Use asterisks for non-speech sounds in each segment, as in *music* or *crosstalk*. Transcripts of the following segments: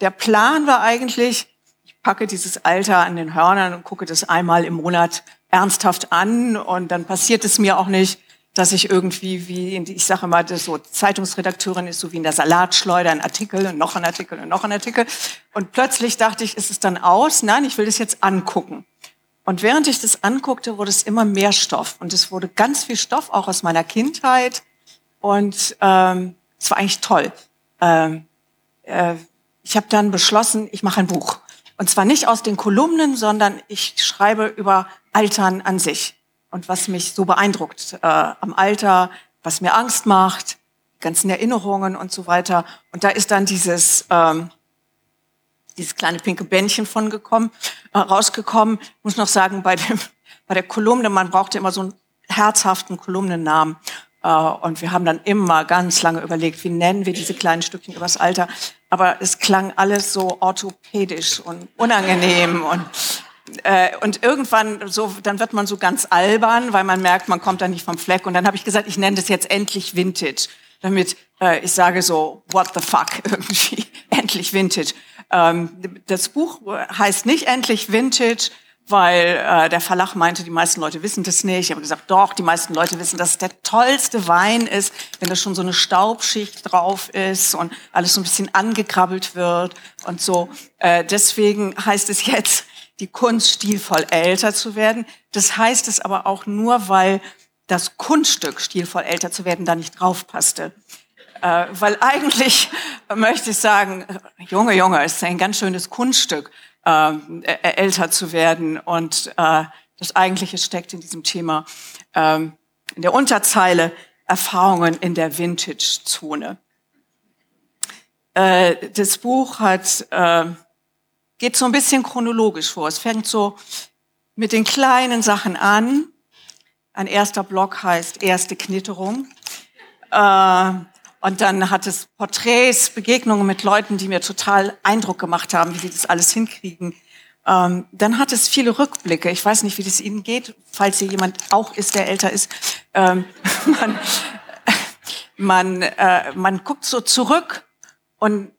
der Plan war eigentlich, ich packe dieses Alter an den Hörnern und gucke das einmal im Monat ernsthaft an und dann passiert es mir auch nicht, dass ich irgendwie, wie in die, ich sage das so Zeitungsredakteurin ist so wie in der Salatschleuder, ein Artikel und noch ein Artikel und noch ein Artikel. Und plötzlich dachte ich, ist es dann aus? Nein, ich will das jetzt angucken. Und während ich das anguckte, wurde es immer mehr Stoff. Und es wurde ganz viel Stoff, auch aus meiner Kindheit. Und ähm, es war eigentlich toll. Ähm, äh, ich habe dann beschlossen, ich mache ein Buch. Und zwar nicht aus den Kolumnen, sondern ich schreibe über Altern an sich und was mich so beeindruckt äh, am Alter, was mir Angst macht, ganzen Erinnerungen und so weiter. Und da ist dann dieses ähm, dieses kleine pinke Bändchen von gekommen, äh, rausgekommen. Ich muss noch sagen, bei dem *laughs* bei der Kolumne, man brauchte immer so einen herzhaften Kolumnennamen. Äh, und wir haben dann immer ganz lange überlegt, wie nennen wir diese kleinen Stückchen übers Alter. Aber es klang alles so orthopädisch und unangenehm und äh, und irgendwann so, dann wird man so ganz albern, weil man merkt, man kommt da nicht vom Fleck. Und dann habe ich gesagt, ich nenne das jetzt endlich Vintage, damit äh, ich sage so, what the fuck *laughs* irgendwie, endlich Vintage. Ähm, das Buch heißt nicht endlich Vintage, weil äh, der Verlag meinte, die meisten Leute wissen das nicht. Ich habe gesagt, doch, die meisten Leute wissen, dass es der tollste Wein ist, wenn da schon so eine Staubschicht drauf ist und alles so ein bisschen angekrabbelt wird und so. Äh, deswegen heißt es jetzt die Kunst stilvoll älter zu werden. Das heißt es aber auch nur, weil das Kunststück stilvoll älter zu werden da nicht draufpasste. Äh, weil eigentlich *laughs* möchte ich sagen, Junge, Junge, es ist ein ganz schönes Kunststück, äh, älter zu werden. Und äh, das Eigentliche steckt in diesem Thema ähm, in der Unterzeile Erfahrungen in der Vintage-Zone. Äh, das Buch hat äh, geht so ein bisschen chronologisch vor. Es fängt so mit den kleinen Sachen an. Ein erster Block heißt erste Knitterung. Äh, und dann hat es Porträts, Begegnungen mit Leuten, die mir total Eindruck gemacht haben, wie sie das alles hinkriegen. Ähm, dann hat es viele Rückblicke. Ich weiß nicht, wie das Ihnen geht, falls hier jemand auch ist, der älter ist. Ähm, *laughs* man, man, äh, man guckt so zurück und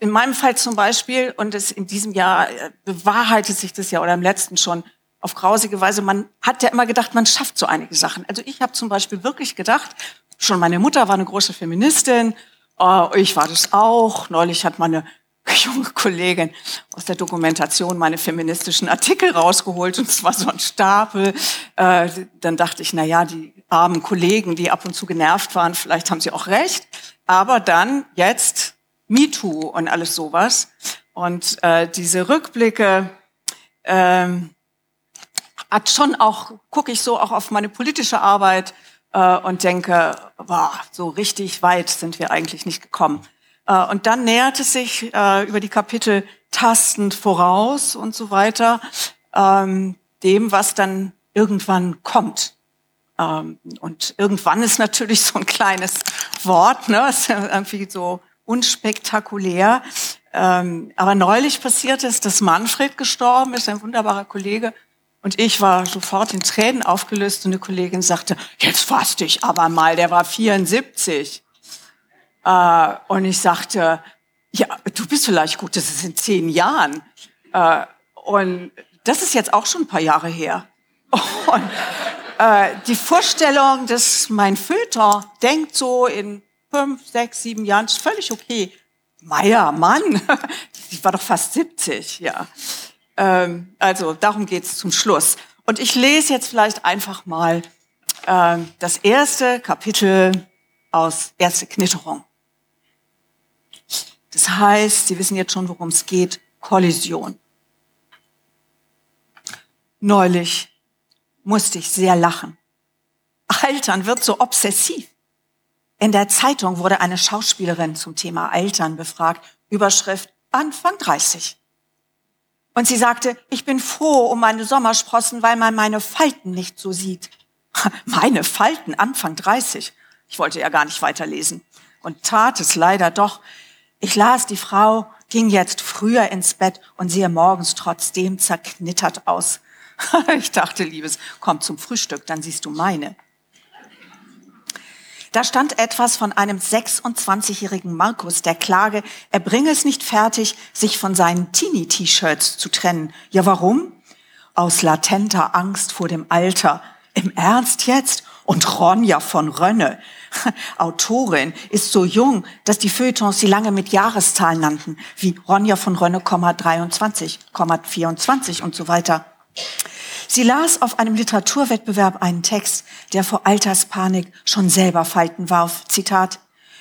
in meinem Fall zum Beispiel, und es in diesem Jahr äh, bewahrheitet sich das ja oder im letzten schon auf grausige Weise, man hat ja immer gedacht, man schafft so einige Sachen. Also ich habe zum Beispiel wirklich gedacht, schon meine Mutter war eine große Feministin, äh, ich war das auch. Neulich hat meine *laughs* junge Kollegin aus der Dokumentation meine feministischen Artikel rausgeholt und es war so ein Stapel. Äh, dann dachte ich, na ja, die armen Kollegen, die ab und zu genervt waren, vielleicht haben sie auch recht. Aber dann jetzt MeToo und alles sowas. Und äh, diese Rückblicke ähm, hat schon auch, gucke ich so auch auf meine politische Arbeit äh, und denke, boah, so richtig weit sind wir eigentlich nicht gekommen. Äh, und dann nähert es sich äh, über die Kapitel tastend voraus und so weiter, ähm, dem, was dann irgendwann kommt. Ähm, und irgendwann ist natürlich so ein kleines Wort, ne? *laughs* ist irgendwie so unspektakulär. Ähm, aber neulich passiert es, dass Manfred gestorben ist, ein wunderbarer Kollege. Und ich war sofort in Tränen aufgelöst und eine Kollegin sagte, jetzt fass dich aber mal, der war 74. Äh, und ich sagte, ja, du bist vielleicht gut, das ist in zehn Jahren. Äh, und das ist jetzt auch schon ein paar Jahre her. *laughs* Und äh, die Vorstellung, dass mein Föter denkt so in fünf, sechs, sieben Jahren, ist völlig okay. Meier, Mann, *laughs* ich war doch fast 70, ja. Ähm, also darum geht's zum Schluss. Und ich lese jetzt vielleicht einfach mal äh, das erste Kapitel aus Erste Knitterung. Das heißt, Sie wissen jetzt schon, worum es geht, Kollision. Neulich musste ich sehr lachen. Altern wird so obsessiv. In der Zeitung wurde eine Schauspielerin zum Thema Altern befragt. Überschrift Anfang 30. Und sie sagte, ich bin froh um meine Sommersprossen, weil man meine Falten nicht so sieht. *laughs* Meine Falten Anfang 30. Ich wollte ja gar nicht weiterlesen und tat es leider doch. Ich las, die Frau ging jetzt früher ins Bett und sehe morgens trotzdem zerknittert aus. *laughs* Ich dachte, Liebes, komm zum Frühstück, dann siehst du meine. Da stand etwas von einem 26-jährigen Markus, der klage, er bringe es nicht fertig, sich von seinen Teenie-T-Shirts zu trennen. Ja, warum? Aus latenter Angst vor dem Alter. Im Ernst jetzt? Und Ronja von Rönne, *laughs* Autorin, ist so jung, dass die Feuilletons sie lange mit Jahreszahlen nannten, wie Ronja von Rönne, 23, 24 und so weiter. Sie las auf einem Literaturwettbewerb einen Text, der vor Alterspanik schon selber Falten warf. Zitat.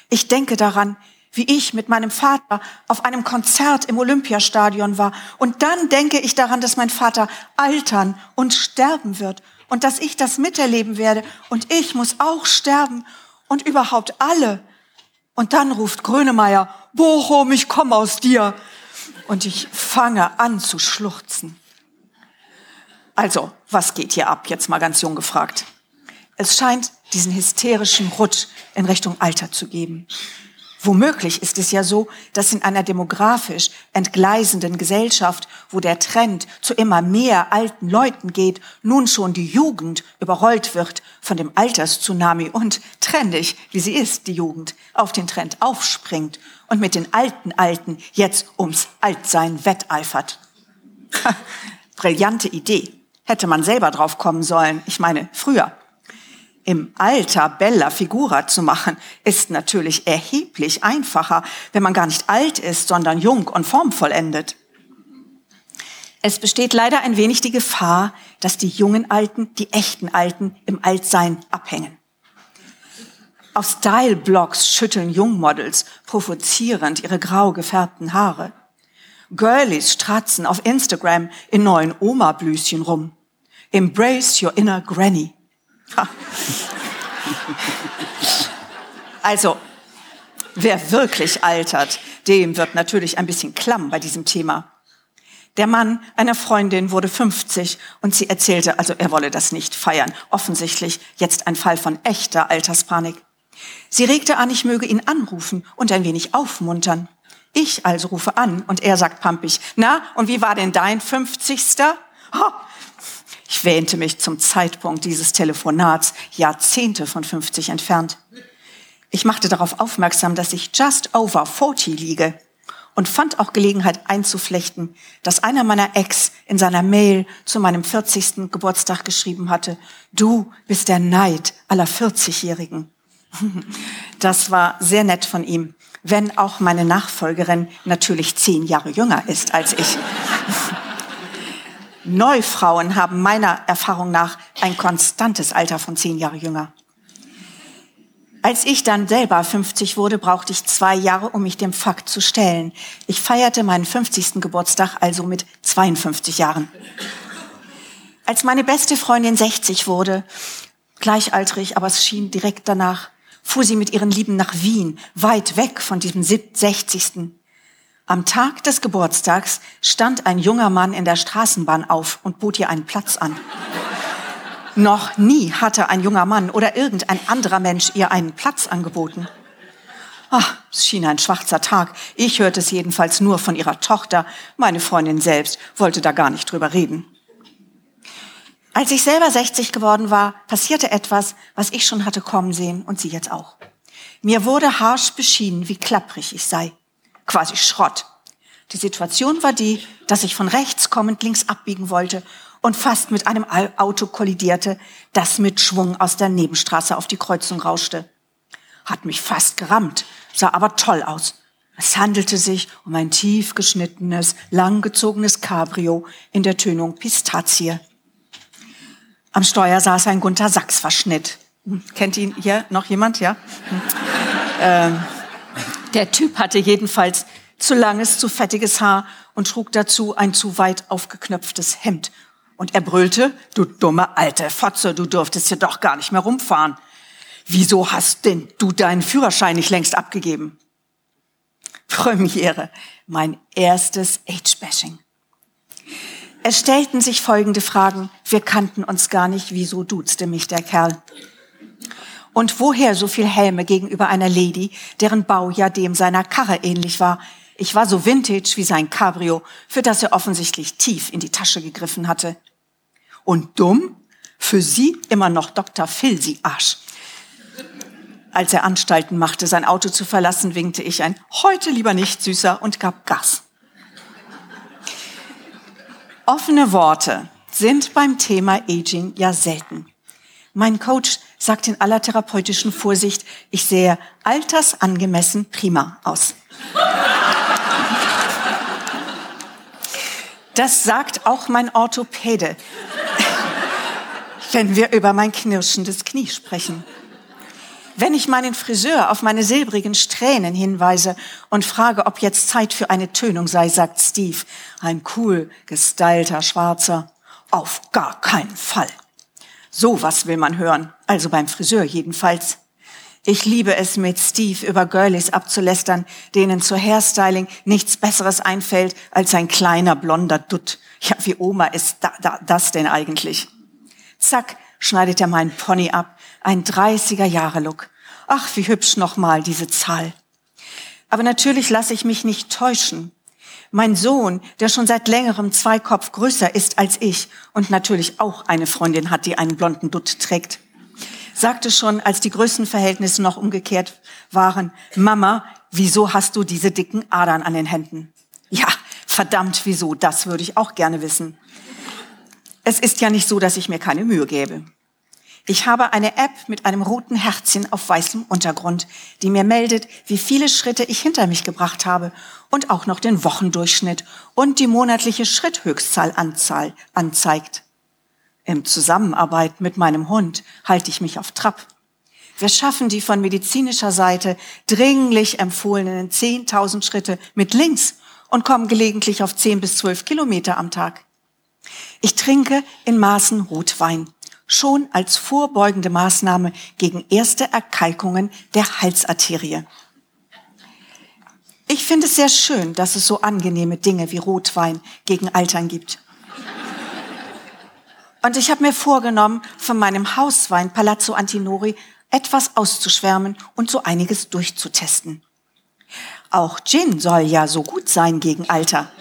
Ich denke daran, wie ich mit meinem Vater auf einem Konzert im Olympiastadion war. Und dann denke ich daran, dass mein Vater altern und sterben wird und dass ich das miterleben werde und ich muss auch sterben und überhaupt alle. Und dann ruft Grönemeyer, Bochum, ich komme aus dir. Und ich fange an zu schluchzen. Also, was geht hier ab? Jetzt mal ganz jung gefragt. Es scheint diesen hysterischen Rutsch in Richtung Alter zu geben. Womöglich ist es ja so, dass in einer demografisch entgleisenden Gesellschaft, wo der Trend zu immer mehr alten Leuten geht, nun schon die Jugend überrollt wird von dem Alterstsunami und trendig, wie sie ist, die Jugend, auf den Trend aufspringt und mit den alten Alten jetzt ums Altsein wetteifert. Brillante Idee. Hätte man selber drauf kommen sollen. Ich meine, früher im Alter Bella Figura zu machen, ist natürlich erheblich einfacher, wenn man gar nicht alt ist, sondern jung und formvollendet. Es besteht leider ein wenig die Gefahr, dass die jungen Alten, die echten Alten im Altsein abhängen. Auf Style-Blogs schütteln Jungmodels provozierend ihre grau gefärbten Haare. Girlies stratzen auf Instagram in neuen Oma-Blüschen rum. Embrace your inner granny. Also, wer wirklich altert, dem wird natürlich ein bisschen klamm bei diesem Thema. Der Mann einer Freundin wurde 50 und sie erzählte, also er wolle das nicht feiern. Offensichtlich jetzt ein Fall von echter Alterspanik. Sie regte an, ich möge ihn anrufen und ein wenig aufmuntern. Ich also rufe an und er sagt pampig, na, und wie war denn dein 50. Oh, ich wähnte mich zum Zeitpunkt dieses Telefonats Jahrzehnte von 50 entfernt. Ich machte darauf aufmerksam, dass ich just over 40 liege und fand auch Gelegenheit einzuflechten, dass einer meiner Ex in seiner Mail zu meinem 40. Geburtstag geschrieben hatte, du bist der Neid aller 40-Jährigen. *laughs* Das war sehr nett von ihm, wenn auch meine Nachfolgerin natürlich zehn Jahre jünger ist als ich. *laughs* Neufrauen haben meiner Erfahrung nach ein konstantes Alter von zehn Jahre jünger. Als ich dann selber 50 wurde, brauchte ich zwei Jahre, um mich dem Fakt zu stellen. Ich feierte meinen 50. Geburtstag also mit 52 Jahren. Als meine beste Freundin 60 wurde, gleichaltrig, aber es schien direkt danach, fuhr sie mit ihren Lieben nach Wien, weit weg von diesem 60. Am Tag des Geburtstags stand ein junger Mann in der Straßenbahn auf und bot ihr einen Platz an. Noch nie hatte ein junger Mann oder irgendein anderer Mensch ihr einen Platz angeboten. Ach, es schien ein schwarzer Tag. Ich hörte es jedenfalls nur von ihrer Tochter. Meine Freundin selbst wollte da gar nicht drüber reden. Als ich selber 60 geworden war, passierte etwas, was ich schon hatte kommen sehen und sie jetzt auch. Mir wurde harsch beschienen, wie klapprig ich sei quasi Schrott. Die Situation war die, dass ich von rechts kommend links abbiegen wollte und fast mit einem Auto kollidierte, das mit Schwung aus der Nebenstraße auf die Kreuzung rauschte. Hat mich fast gerammt, sah aber toll aus. Es handelte sich um ein tief geschnittenes, langgezogenes Cabrio in der Tönung Pistazie. Am Steuer saß ein Gunther Sachs-Verschnitt. Hm, kennt ihn hier noch jemand? Ja. Hm. Ähm, der Typ hatte jedenfalls zu langes, zu fettiges Haar und trug dazu ein zu weit aufgeknöpftes Hemd. Und er brüllte, du dumme alte Fotze, du durftest hier doch gar nicht mehr rumfahren. Wieso hast denn du deinen Führerschein nicht längst abgegeben? Premiere, mein erstes Age-Bashing. Es stellten sich folgende Fragen. Wir kannten uns gar nicht. Wieso duzte mich der Kerl? Und woher so viel Helme gegenüber einer Lady, deren Bau ja dem seiner Karre ähnlich war? Ich war so vintage wie sein Cabrio, für das er offensichtlich tief in die Tasche gegriffen hatte. Und dumm? Für sie immer noch Dr. Phil, sie Arsch. Als er Anstalten machte, sein Auto zu verlassen, winkte ich ein Heute lieber nicht, Süßer, und gab Gas. Offene Worte sind beim Thema Aging ja selten. Mein Coach sagt in aller therapeutischen Vorsicht, ich sehe altersangemessen prima aus. Das sagt auch mein Orthopäde, wenn wir über mein knirschendes Knie sprechen. Wenn ich meinen Friseur auf meine silbrigen Strähnen hinweise und frage, ob jetzt Zeit für eine Tönung sei, sagt Steve, ein cool gestylter Schwarzer, auf gar keinen Fall. So was will man hören, also beim Friseur jedenfalls. Ich liebe es, mit Steve über Girlies abzulästern, denen zur Hairstyling nichts Besseres einfällt als ein kleiner blonder Dutt. Ja, wie Oma ist da, da, das denn eigentlich? Zack, schneidet er meinen Pony ab. Ein 30er Jahre Look. Ach, wie hübsch nochmal diese Zahl. Aber natürlich lasse ich mich nicht täuschen. Mein Sohn, der schon seit längerem zwei Kopf größer ist als ich und natürlich auch eine Freundin hat, die einen blonden Dutt trägt, sagte schon, als die Größenverhältnisse noch umgekehrt waren, Mama, wieso hast du diese dicken Adern an den Händen? Ja, verdammt, wieso? Das würde ich auch gerne wissen. Es ist ja nicht so, dass ich mir keine Mühe gebe. Ich habe eine App mit einem roten Herzchen auf weißem Untergrund, die mir meldet, wie viele Schritte ich hinter mich gebracht habe und auch noch den Wochendurchschnitt und die monatliche Schritthöchstzahl anzeigt. Im Zusammenarbeit mit meinem Hund halte ich mich auf Trab. Wir schaffen die von medizinischer Seite dringlich empfohlenen 10.000 Schritte mit links und kommen gelegentlich auf 10 bis 12 Kilometer am Tag. Ich trinke in Maßen Rotwein, schon als vorbeugende Maßnahme gegen erste Erkalkungen der Halsarterie. Ich finde es sehr schön, dass es so angenehme Dinge wie Rotwein gegen Altern gibt. Und ich habe mir vorgenommen, von meinem Hauswein Palazzo Antinori etwas auszuschwärmen und so einiges durchzutesten. Auch Gin soll ja so gut sein gegen Alter.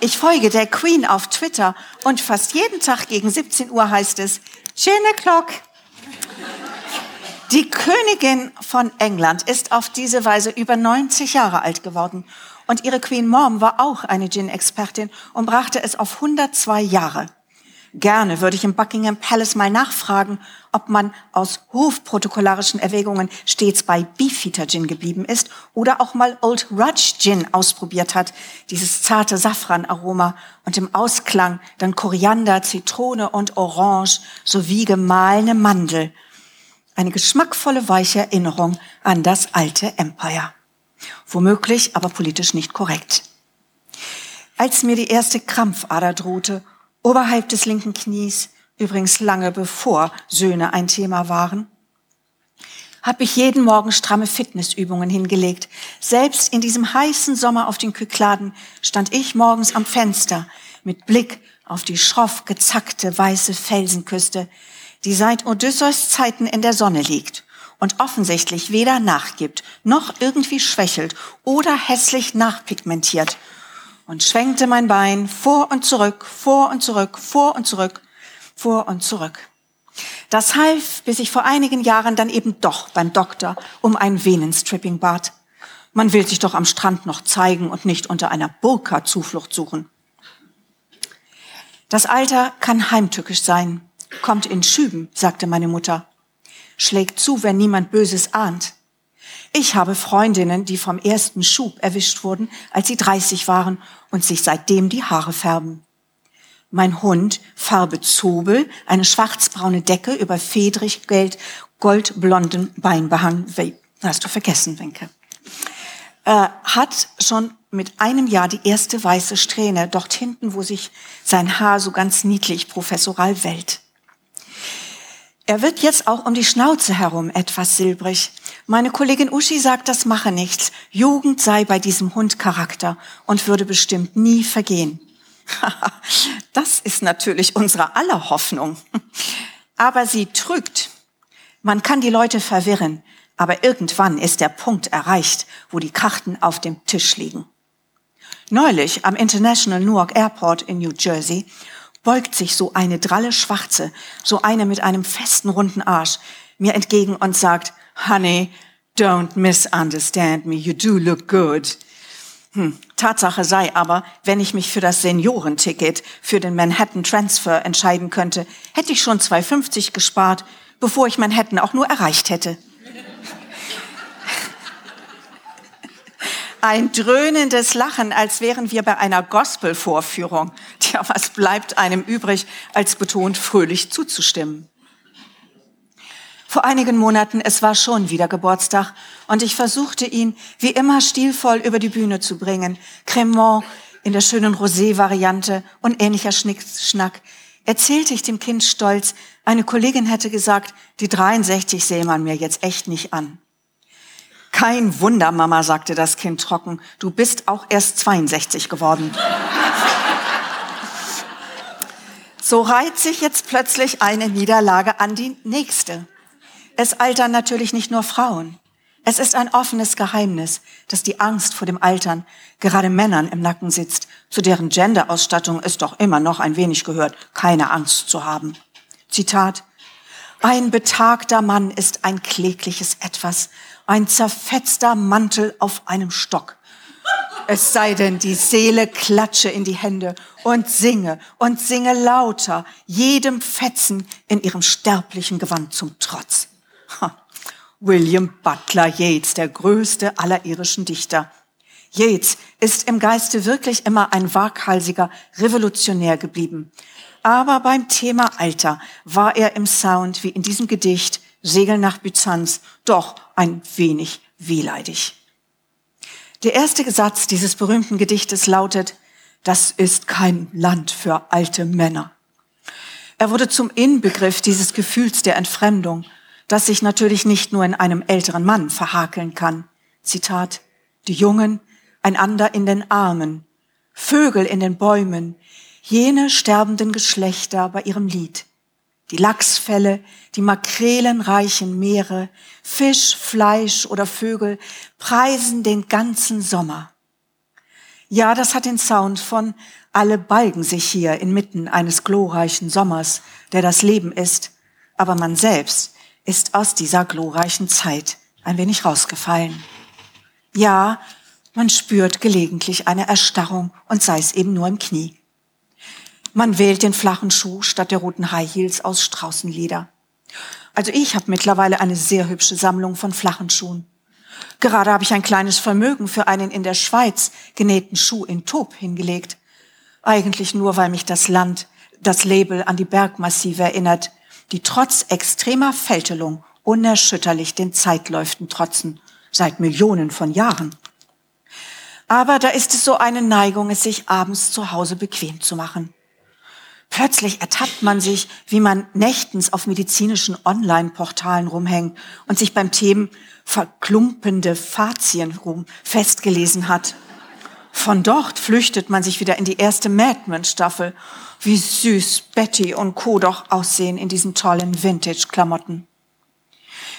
Ich folge der Queen auf Twitter und fast jeden Tag gegen 17 Uhr heißt es Gin o'clock. Die Königin von England ist auf diese Weise über 90 Jahre alt geworden und ihre Queen Mom war auch eine Gin-Expertin und brachte es auf 102 Jahre. Gerne würde ich im Buckingham Palace mal nachfragen, ob man aus hofprotokollarischen Erwägungen stets bei Beefeater Gin geblieben ist oder auch mal Old Rudge Gin ausprobiert hat, dieses zarte Safranaroma und im Ausklang dann Koriander, Zitrone und Orange sowie gemahlene Mandel. Eine geschmackvolle, weiche Erinnerung an das alte Empire. Womöglich, aber politisch nicht korrekt. Als mir die erste Krampfader drohte oberhalb des linken Knies, übrigens lange bevor Söhne ein Thema waren, habe ich jeden Morgen stramme Fitnessübungen hingelegt. Selbst in diesem heißen Sommer auf den Kykladen stand ich morgens am Fenster mit Blick auf die schroff gezackte weiße Felsenküste, die seit Odysseus Zeiten in der Sonne liegt und offensichtlich weder nachgibt, noch irgendwie schwächelt oder hässlich nachpigmentiert und schwenkte mein Bein vor und zurück, vor und zurück, vor und zurück, vor und zurück. Das half, bis ich vor einigen Jahren dann eben doch beim Doktor um ein Venenstripping bat. Man will sich doch am Strand noch zeigen und nicht unter einer Burka Zuflucht suchen. Das Alter kann heimtückisch sein, kommt in Schüben, sagte meine Mutter, schlägt zu, wenn niemand Böses ahnt. Ich habe Freundinnen, die vom ersten Schub erwischt wurden, als sie 30 waren und sich seitdem die Haare färben. Mein Hund, Farbe Zobel, eine schwarzbraune Decke über fedrig geld, goldblonden Beinbehang. Hast du vergessen, Wenke. Äh, hat schon mit einem Jahr die erste weiße Strähne dort hinten, wo sich sein Haar so ganz niedlich professoral wellt. Er wird jetzt auch um die Schnauze herum etwas silbrig. Meine Kollegin Uschi sagt, das mache nichts. Jugend sei bei diesem Hund Charakter und würde bestimmt nie vergehen. *laughs* das ist natürlich unsere aller Hoffnung. Aber sie trügt. Man kann die Leute verwirren, aber irgendwann ist der Punkt erreicht, wo die Karten auf dem Tisch liegen. Neulich am International Newark Airport in New Jersey beugt sich so eine dralle Schwarze, so eine mit einem festen runden Arsch, mir entgegen und sagt, Honey, don't misunderstand me. You do look good. Hm. Tatsache sei aber, wenn ich mich für das Seniorenticket für den Manhattan Transfer entscheiden könnte, hätte ich schon 2,50 gespart, bevor ich Manhattan auch nur erreicht hätte. *laughs* Ein dröhnendes Lachen, als wären wir bei einer Gospelvorführung. Tja, was bleibt einem übrig, als betont fröhlich zuzustimmen? Vor einigen Monaten, es war schon wieder Geburtstag, und ich versuchte ihn wie immer stilvoll über die Bühne zu bringen. Cremant in der schönen Rosé-Variante und ähnlicher Schnickschnack. Erzählte ich dem Kind stolz, eine Kollegin hätte gesagt, die 63 sehe man mir jetzt echt nicht an. Kein Wunder, Mama, sagte das Kind trocken, du bist auch erst 62 geworden. so reiht sich jetzt plötzlich eine Niederlage an die nächste. Es altern natürlich nicht nur Frauen. Es ist ein offenes Geheimnis, dass die Angst vor dem Altern gerade Männern im Nacken sitzt, zu deren Genderausstattung es doch immer noch ein wenig gehört, keine Angst zu haben. Zitat. Ein betagter Mann ist ein klägliches Etwas, ein zerfetzter Mantel auf einem Stock. Es sei denn, die Seele klatsche in die Hände und singe und singe lauter, jedem Fetzen in ihrem sterblichen Gewand zum Trotz. William Butler Yeats, der größte aller irischen Dichter. Yeats ist im Geiste wirklich immer ein waghalsiger Revolutionär geblieben. Aber beim Thema Alter war er im Sound, wie in diesem Gedicht Segel nach Byzanz, doch ein wenig wehleidig. Der erste Satz dieses berühmten Gedichtes lautet, das ist kein Land für alte Männer. Er wurde zum Inbegriff dieses Gefühls der Entfremdung, das sich natürlich nicht nur in einem älteren Mann verhakeln kann. Zitat, die Jungen einander in den Armen, Vögel in den Bäumen, jene sterbenden Geschlechter bei ihrem Lied. Die Lachsfälle, die makrelenreichen Meere, Fisch, Fleisch oder Vögel preisen den ganzen Sommer. Ja, das hat den Sound von alle balgen sich hier inmitten eines glorreichen Sommers, der das Leben ist, aber man selbst ist aus dieser glorreichen Zeit ein wenig rausgefallen. Ja, man spürt gelegentlich eine Erstarrung und sei es eben nur im Knie. Man wählt den flachen Schuh statt der roten High Heels aus Straußenleder. Also ich habe mittlerweile eine sehr hübsche Sammlung von flachen Schuhen. Gerade habe ich ein kleines Vermögen für einen in der Schweiz genähten Schuh in Taub hingelegt. Eigentlich nur, weil mich das Land, das Label an die Bergmassive erinnert, die trotz extremer Fältelung unerschütterlich den Zeitläuften trotzen, seit Millionen von Jahren. Aber da ist es so eine Neigung, es sich abends zu Hause bequem zu machen. Plötzlich ertappt man sich, wie man nächtens auf medizinischen Online-Portalen rumhängt und sich beim Themen verklumpende Fazien festgelesen hat. Von dort flüchtet man sich wieder in die erste Madman-Staffel wie süß Betty und Co. doch aussehen in diesen tollen Vintage-Klamotten.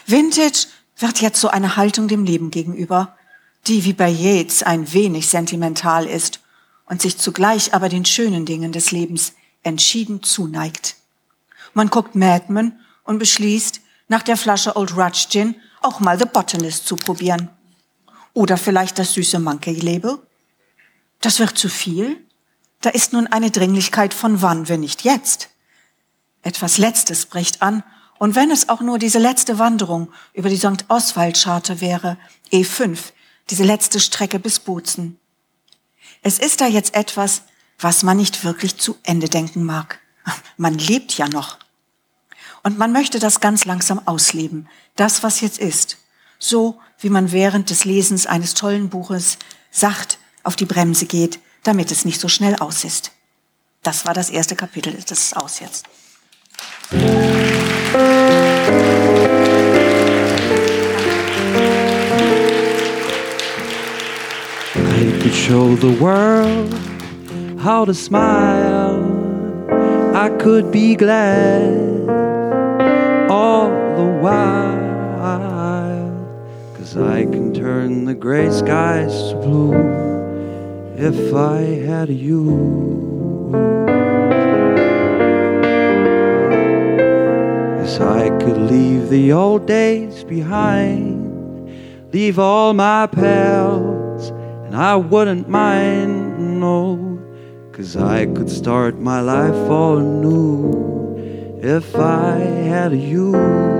Vintage wird jetzt so eine Haltung dem Leben gegenüber, die wie bei Yates ein wenig sentimental ist und sich zugleich aber den schönen Dingen des Lebens entschieden zuneigt. Man guckt Mad Men und beschließt, nach der Flasche Old Rudge Gin auch mal The Botanist zu probieren. Oder vielleicht das süße Monkey Label. Das wird zu viel? Da ist nun eine Dringlichkeit von wann, wenn nicht jetzt. Etwas Letztes bricht an, und wenn es auch nur diese letzte Wanderung über die St. Oswald-Scharte wäre, E5, diese letzte Strecke bis Bozen. Es ist da jetzt etwas, was man nicht wirklich zu Ende denken mag. *laughs* Man lebt ja noch. Und man möchte das ganz langsam ausleben, das, was jetzt ist. So wie man während des Lesens eines tollen Buches sacht auf die Bremse geht, damit es nicht so schnell aus ist. Das war das erste Kapitel, das ist aus jetzt. I could show the world how to smile. I could be glad all the while. Cause I can turn the gray skies to blue if I had you. Yes, I could leave the old days behind, leave all my pals, and I wouldn't mind, no, cause I could start my life all anew if I had you.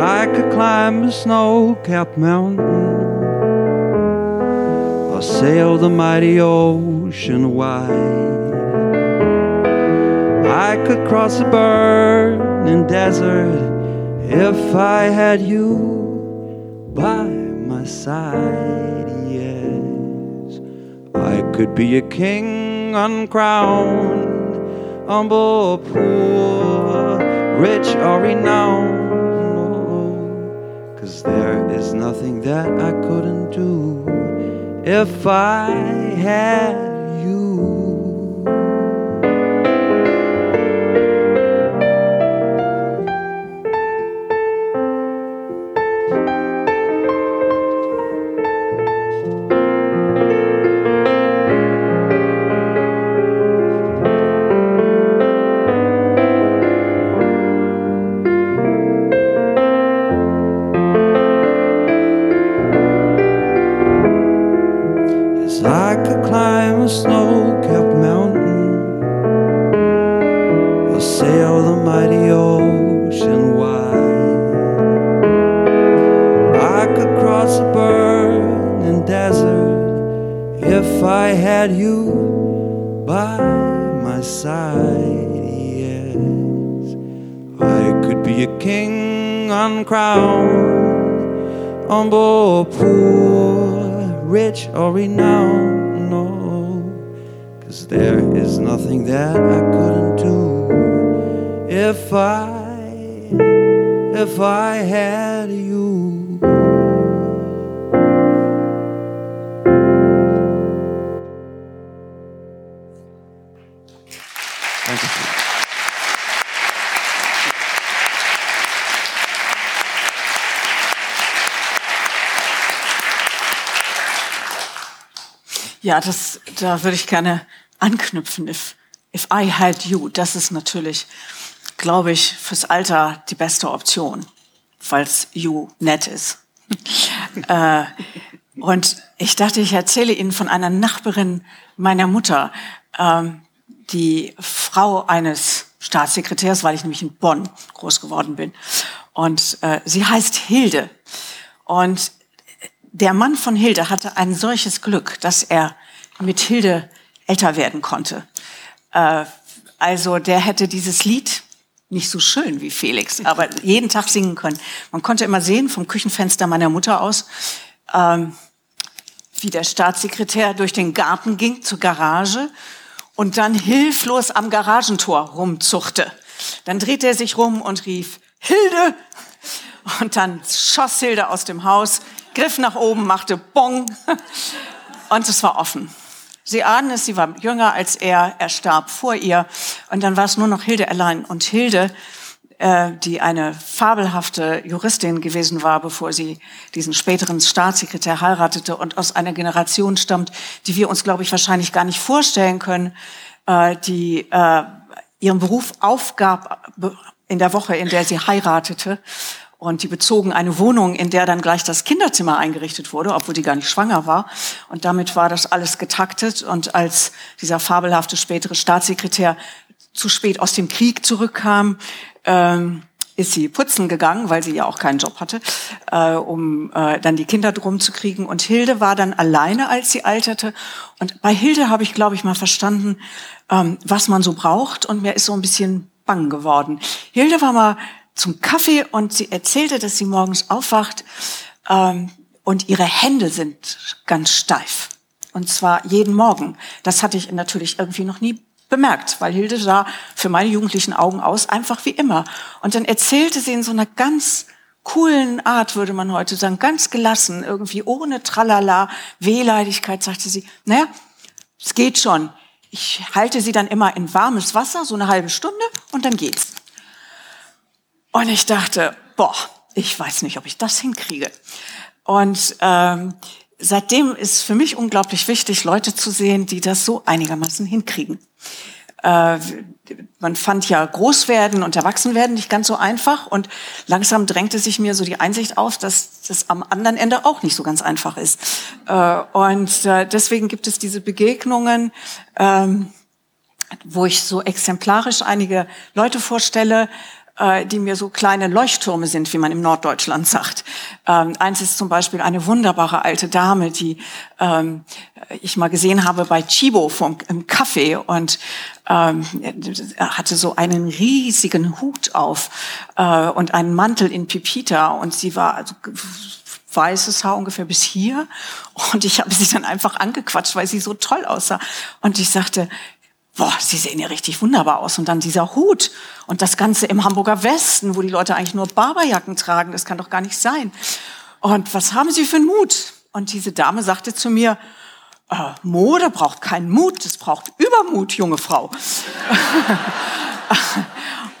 I could climb a snow capped mountain or sail the mighty ocean wide. I could cross a burning desert if I had you by my side. Yes, I could be a king uncrowned, humble, or poor, rich or renowned. Nothing that I couldn't do. If I had Ja, das, da würde ich gerne anknüpfen. If, if I had you, das ist natürlich, glaube ich, fürs Alter die beste Option, falls you nett ist. *laughs* äh, und ich dachte, ich erzähle Ihnen von einer Nachbarin meiner Mutter, ähm, die Frau eines Staatssekretärs, weil ich nämlich in Bonn groß geworden bin. Und äh, sie heißt Hilde. Und der Mann von Hilde hatte ein solches Glück, dass er mit Hilde älter werden konnte. Äh, also der hätte dieses Lied nicht so schön wie Felix, *laughs* aber jeden Tag singen können. Man konnte immer sehen vom Küchenfenster meiner Mutter aus, ähm, wie der Staatssekretär durch den Garten ging zur Garage und dann hilflos am Garagentor rumzuchte. Dann drehte er sich rum und rief, Hilde! Und dann schoss Hilde aus dem Haus, griff nach oben, machte Bong *laughs* und es war offen. Sie ahnen es, sie war jünger als er, er starb vor ihr und dann war es nur noch Hilde allein. Und Hilde, äh, die eine fabelhafte Juristin gewesen war, bevor sie diesen späteren Staatssekretär heiratete und aus einer Generation stammt, die wir uns, glaube ich, wahrscheinlich gar nicht vorstellen können, äh, die äh, ihren Beruf aufgab in der Woche, in der sie heiratete und die bezogen eine Wohnung, in der dann gleich das Kinderzimmer eingerichtet wurde, obwohl die gar nicht schwanger war. Und damit war das alles getaktet. Und als dieser fabelhafte spätere Staatssekretär zu spät aus dem Krieg zurückkam, ähm, ist sie putzen gegangen, weil sie ja auch keinen Job hatte, äh, um äh, dann die Kinder drum zu kriegen. Und Hilde war dann alleine, als sie alterte. Und bei Hilde habe ich, glaube ich, mal verstanden, ähm, was man so braucht. Und mir ist so ein bisschen bang geworden. Hilde war mal zum Kaffee und sie erzählte, dass sie morgens aufwacht ähm, und ihre Hände sind ganz steif. Und zwar jeden Morgen. Das hatte ich natürlich irgendwie noch nie bemerkt, weil Hilde sah für meine jugendlichen Augen aus einfach wie immer. Und dann erzählte sie in so einer ganz coolen Art, würde man heute sagen, ganz gelassen, irgendwie ohne Tralala, Wehleidigkeit, sagte sie, naja, es geht schon. Ich halte sie dann immer in warmes Wasser, so eine halbe Stunde, und dann geht's. Und ich dachte, boah, ich weiß nicht, ob ich das hinkriege. Und ähm, seitdem ist für mich unglaublich wichtig, Leute zu sehen, die das so einigermaßen hinkriegen. äh, man fand ja Großwerden und Erwachsenwerden nicht ganz so einfach und langsam drängte sich mir so die Einsicht auf, dass das am anderen Ende auch nicht so ganz einfach ist. Äh, und äh, deswegen gibt es diese Begegnungen, ähm, wo ich so exemplarisch einige Leute vorstelle, äh, die mir so kleine Leuchttürme sind, wie man im Norddeutschland sagt. Ähm, eins ist zum Beispiel eine wunderbare alte Dame, die ähm, ich mal gesehen habe bei Chibo vom, im Café und ähm, hatte so einen riesigen Hut auf äh, und einen Mantel in Pipita und sie war also weißes Haar ungefähr bis hier und ich habe sie dann einfach angequatscht, weil sie so toll aussah und ich sagte, boah, Sie sehen ja richtig wunderbar aus. Und dann dieser Hut und das Ganze im Hamburger Westen, wo die Leute eigentlich nur Barberjacken tragen, das kann doch gar nicht sein. Und was haben Sie für einen Mut? Und diese Dame sagte zu mir, äh, Mode braucht keinen Mut, es braucht Übermut, junge Frau.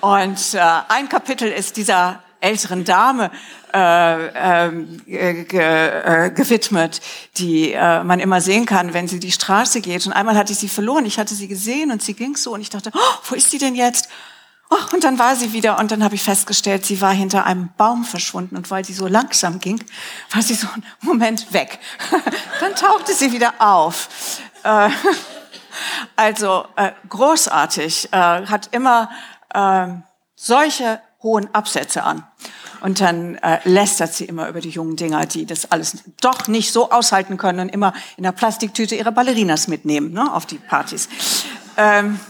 *laughs* und äh, ein Kapitel ist dieser älteren Dame äh, ähm, äh, ge, äh, gewidmet, die äh, man immer sehen kann, wenn sie die Straße geht. Und einmal hatte ich sie verloren. Ich hatte sie gesehen und sie ging so und ich dachte, oh, wo ist sie denn jetzt? Oh, und dann war sie wieder und dann habe ich festgestellt, sie war hinter einem Baum verschwunden und weil sie so langsam ging, war sie so einen Moment weg. *laughs* dann tauchte sie wieder auf. Äh, *laughs* also äh, großartig, äh, hat immer äh, solche hohen Absätze an. Und dann äh, lästert sie immer über die jungen Dinger, die das alles doch nicht so aushalten können und immer in der Plastiktüte ihre Ballerinas mitnehmen ne, auf die Partys. Ähm,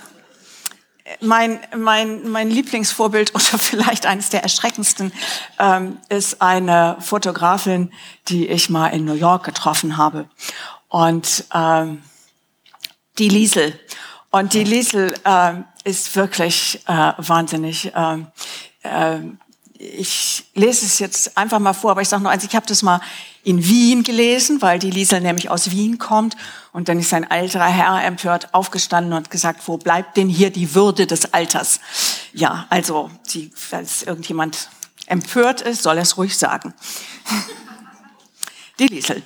mein, mein, mein Lieblingsvorbild *laughs* oder vielleicht eines der erschreckendsten ähm, ist eine Fotografin, die ich mal in New York getroffen habe. Und ähm, die Liesel. Und die Liesel äh, ist wirklich äh, wahnsinnig. Äh, äh, ich lese es jetzt einfach mal vor, aber ich sage nur eins, ich habe das mal in Wien gelesen, weil die Liesel nämlich aus Wien kommt. Und dann ist ein älterer Herr empört aufgestanden und gesagt, wo bleibt denn hier die Würde des Alters? Ja, also, die, falls irgendjemand empört ist, soll er es ruhig sagen. Die Liesel.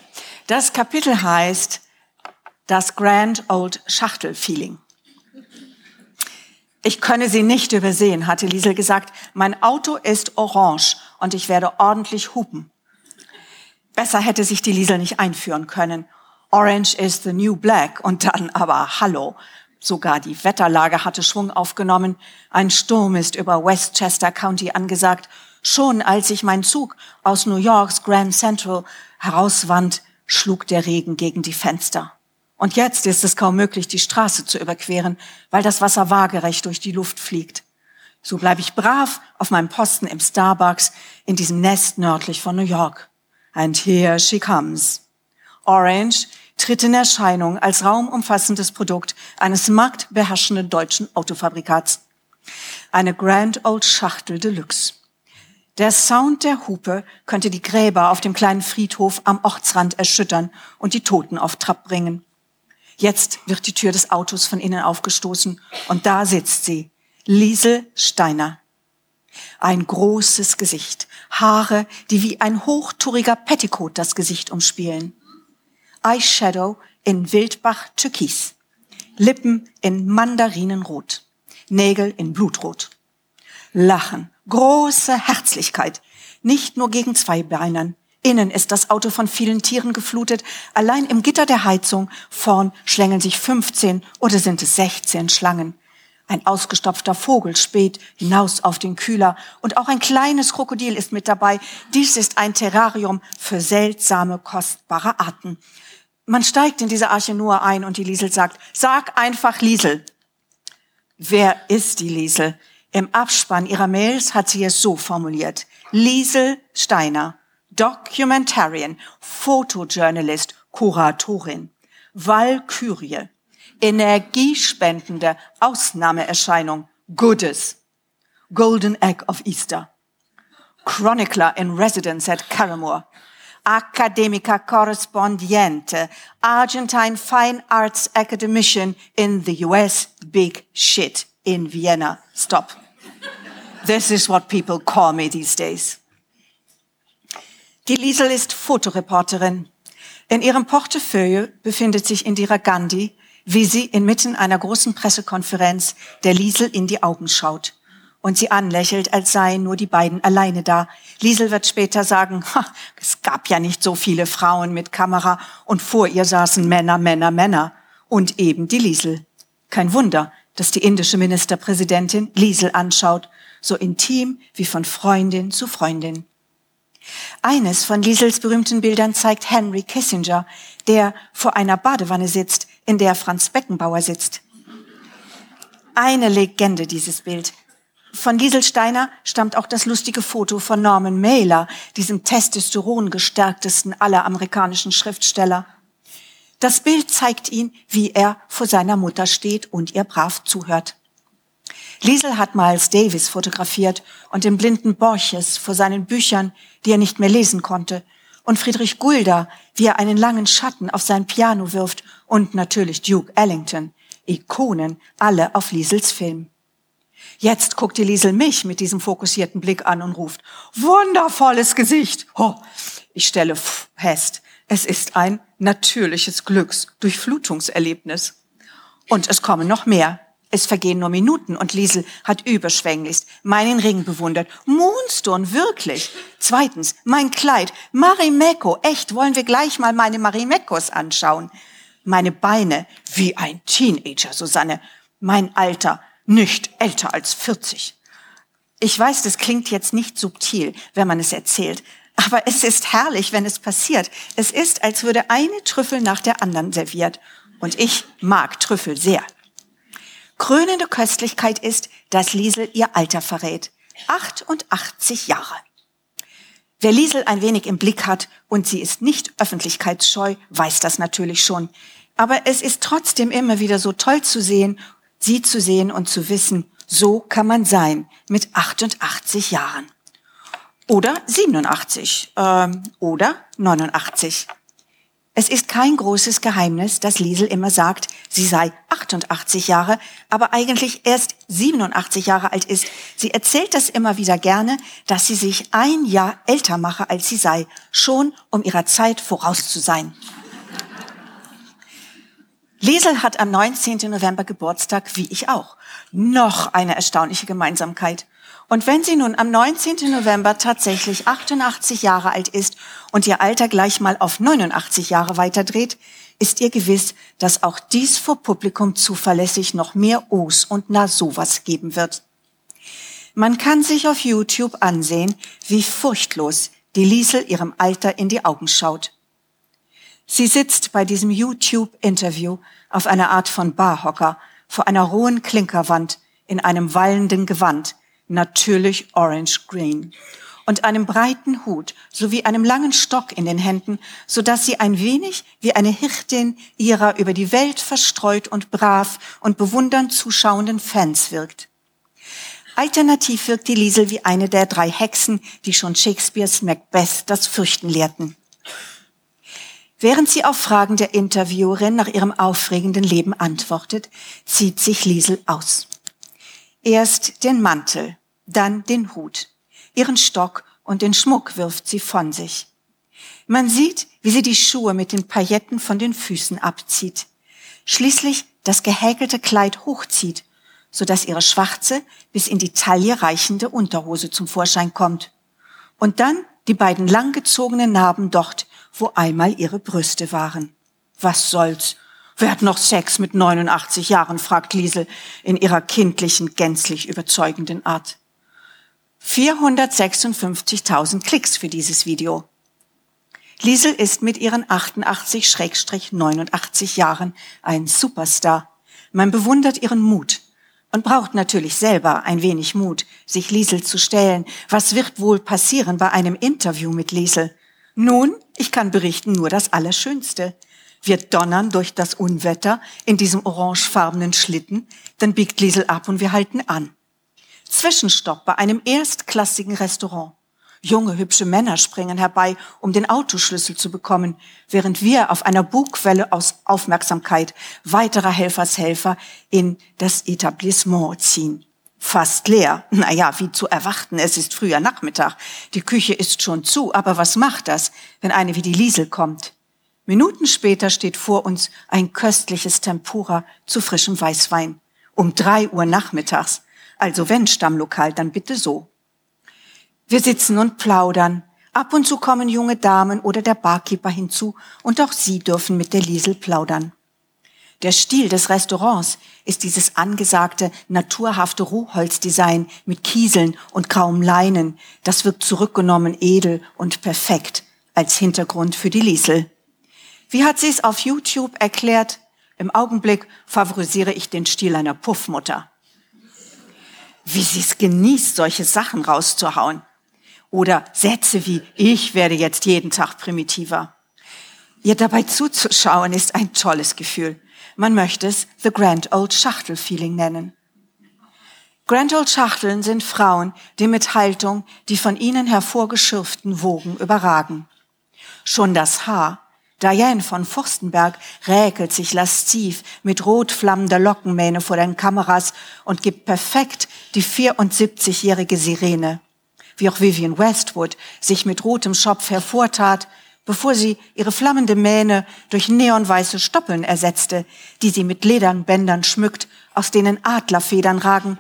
Das Kapitel heißt das Grand Old Schachtel Feeling. Ich könne sie nicht übersehen, hatte Liesel gesagt. Mein Auto ist orange und ich werde ordentlich hupen. Besser hätte sich die Liesel nicht einführen können. Orange is the new black und dann aber hallo. Sogar die Wetterlage hatte Schwung aufgenommen. Ein Sturm ist über Westchester County angesagt. Schon als ich meinen Zug aus New Yorks Grand Central herauswand, schlug der Regen gegen die Fenster. Und jetzt ist es kaum möglich, die Straße zu überqueren, weil das Wasser waagerecht durch die Luft fliegt. So bleibe ich brav auf meinem Posten im Starbucks in diesem Nest nördlich von New York. And here she comes. Orange tritt in Erscheinung als raumumfassendes Produkt eines marktbeherrschenden deutschen Autofabrikats. Eine Grand Old Schachtel Deluxe. Der Sound der Hupe könnte die Gräber auf dem kleinen Friedhof am Ortsrand erschüttern und die Toten auf Trab bringen. Jetzt wird die Tür des Autos von innen aufgestoßen und da sitzt sie, Liesel Steiner. Ein großes Gesicht, Haare, die wie ein hochtouriger Petticoat das Gesicht umspielen. Eyeshadow in Wildbach Türkis, Lippen in Mandarinenrot, Nägel in Blutrot. Lachen, große Herzlichkeit, nicht nur gegen Zweibeinern, Innen ist das Auto von vielen Tieren geflutet. Allein im Gitter der Heizung vorn schlängeln sich 15 oder sind es 16 Schlangen. Ein ausgestopfter Vogel späht hinaus auf den Kühler und auch ein kleines Krokodil ist mit dabei. Dies ist ein Terrarium für seltsame, kostbare Arten. Man steigt in diese Arche nur ein und die Liesel sagt, sag einfach Liesel. Wer ist die Liesel? Im Abspann ihrer Mails hat sie es so formuliert. Liesel Steiner. Documentarian, Fotojournalist, Kuratorin, Walkürie, energiespendende Ausnahmeerscheinung, Goodess, Golden Egg of Easter, Chronicler in Residence at Caramore, Academica Correspondiente, Argentine Fine Arts Academician in the US, Big Shit in Vienna. Stop. This is what people call me these days. Die Liesel ist Fotoreporterin. In ihrem Portefeuille befindet sich Indira Gandhi, wie sie inmitten einer großen Pressekonferenz der Liesel in die Augen schaut und sie anlächelt, als seien nur die beiden alleine da. Liesel wird später sagen, es gab ja nicht so viele Frauen mit Kamera und vor ihr saßen Männer, Männer, Männer und eben die Liesel. Kein Wunder, dass die indische Ministerpräsidentin Liesel anschaut, so intim wie von Freundin zu Freundin. Eines von Liesels berühmten Bildern zeigt Henry Kissinger, der vor einer Badewanne sitzt, in der Franz Beckenbauer sitzt. Eine Legende dieses Bild. Von Liesel Steiner stammt auch das lustige Foto von Norman Mailer, diesem Testosteron gestärktesten aller amerikanischen Schriftsteller. Das Bild zeigt ihn, wie er vor seiner Mutter steht und ihr brav zuhört. Liesel hat Miles Davis fotografiert und den blinden Borches vor seinen Büchern, die er nicht mehr lesen konnte, und Friedrich Gulda, wie er einen langen Schatten auf sein Piano wirft, und natürlich Duke Ellington, Ikonen, alle auf Liesels Film. Jetzt guckt die Liesel mich mit diesem fokussierten Blick an und ruft, wundervolles Gesicht. Oh, ich stelle fest, es ist ein natürliches Glücksdurchflutungserlebnis. Und es kommen noch mehr. Es vergehen nur Minuten und Liesel hat überschwänglichst meinen Ring bewundert. Moonstone, wirklich. Zweitens, mein Kleid. Marimekko, echt, wollen wir gleich mal meine Marimekkos anschauen. Meine Beine, wie ein Teenager, Susanne. Mein Alter, nicht älter als 40. Ich weiß, das klingt jetzt nicht subtil, wenn man es erzählt, aber es ist herrlich, wenn es passiert. Es ist, als würde eine Trüffel nach der anderen serviert. Und ich mag Trüffel sehr. Krönende Köstlichkeit ist, dass Liesel ihr Alter verrät. 88 Jahre. Wer Liesel ein wenig im Blick hat und sie ist nicht öffentlichkeitsscheu, weiß das natürlich schon. Aber es ist trotzdem immer wieder so toll zu sehen sie zu sehen und zu wissen, so kann man sein mit 88 Jahren. Oder 87 äh, oder 89. Es ist kein großes Geheimnis, dass Liesel immer sagt, sie sei 88 Jahre, aber eigentlich erst 87 Jahre alt ist. Sie erzählt das immer wieder gerne, dass sie sich ein Jahr älter mache, als sie sei, schon um ihrer Zeit voraus zu sein. Liesel hat am 19. November Geburtstag, wie ich auch. Noch eine erstaunliche Gemeinsamkeit. Und wenn sie nun am 19. November tatsächlich 88 Jahre alt ist und ihr Alter gleich mal auf 89 Jahre weiterdreht, ist ihr gewiss, dass auch dies vor Publikum zuverlässig noch mehr O's und na sowas geben wird. Man kann sich auf YouTube ansehen, wie furchtlos die Liesel ihrem Alter in die Augen schaut. Sie sitzt bei diesem YouTube-Interview auf einer Art von Barhocker vor einer rohen Klinkerwand in einem wallenden Gewand, natürlich orange green, und einem breiten Hut sowie einem langen Stock in den Händen, so dass sie ein wenig wie eine Hirtin ihrer über die Welt verstreut und brav und bewundernd zuschauenden Fans wirkt. Alternativ wirkt die Liesel wie eine der drei Hexen, die schon Shakespeares Macbeth das Fürchten lehrten. Während sie auf Fragen der Interviewerin nach ihrem aufregenden Leben antwortet, zieht sich Liesel aus. Erst den Mantel, dann den Hut, ihren Stock und den Schmuck wirft sie von sich. Man sieht, wie sie die Schuhe mit den Pailletten von den Füßen abzieht. Schließlich das gehäkelte Kleid hochzieht, so dass ihre schwarze, bis in die Taille reichende Unterhose zum Vorschein kommt. Und dann die beiden langgezogenen Narben dort wo einmal ihre Brüste waren. Was soll's? Wer hat noch Sex mit 89 Jahren? fragt Liesel in ihrer kindlichen, gänzlich überzeugenden Art. 456.000 Klicks für dieses Video. Liesel ist mit ihren 88-89 Jahren ein Superstar. Man bewundert ihren Mut und braucht natürlich selber ein wenig Mut, sich Liesel zu stellen. Was wird wohl passieren bei einem Interview mit Liesel? Nun, ich kann berichten nur das Allerschönste. Wir donnern durch das Unwetter in diesem orangefarbenen Schlitten, dann biegt Liesel ab und wir halten an. Zwischenstopp bei einem erstklassigen Restaurant. Junge, hübsche Männer springen herbei, um den Autoschlüssel zu bekommen, während wir auf einer Bugwelle aus Aufmerksamkeit weiterer Helfershelfer in das Etablissement ziehen fast leer. Naja, wie zu erwarten, es ist früher Nachmittag. Die Küche ist schon zu, aber was macht das, wenn eine wie die Liesel kommt? Minuten später steht vor uns ein köstliches Tempura zu frischem Weißwein. Um drei Uhr nachmittags. Also wenn Stammlokal, dann bitte so. Wir sitzen und plaudern. Ab und zu kommen junge Damen oder der Barkeeper hinzu und auch sie dürfen mit der Liesel plaudern. Der Stil des Restaurants ist dieses angesagte, naturhafte Rohholzdesign mit Kieseln und kaum Leinen. Das wirkt zurückgenommen, edel und perfekt als Hintergrund für die Liesel. Wie hat sie es auf YouTube erklärt? Im Augenblick favorisiere ich den Stil einer Puffmutter. Wie sie es genießt, solche Sachen rauszuhauen. Oder Sätze wie, ich werde jetzt jeden Tag primitiver. Ihr dabei zuzuschauen ist ein tolles Gefühl. Man möchte es The Grand Old Schachtel Feeling nennen. Grand Old Schachteln sind Frauen, die mit Haltung die von ihnen hervorgeschürften Wogen überragen. Schon das Haar, Diane von Furstenberg, räkelt sich lasziv mit rot flammender Lockenmähne vor den Kameras und gibt perfekt die 74-jährige Sirene. Wie auch Vivian Westwood sich mit rotem Schopf hervortat, bevor sie ihre flammende Mähne durch neonweiße Stoppeln ersetzte, die sie mit Ledernbändern schmückt, aus denen Adlerfedern ragen,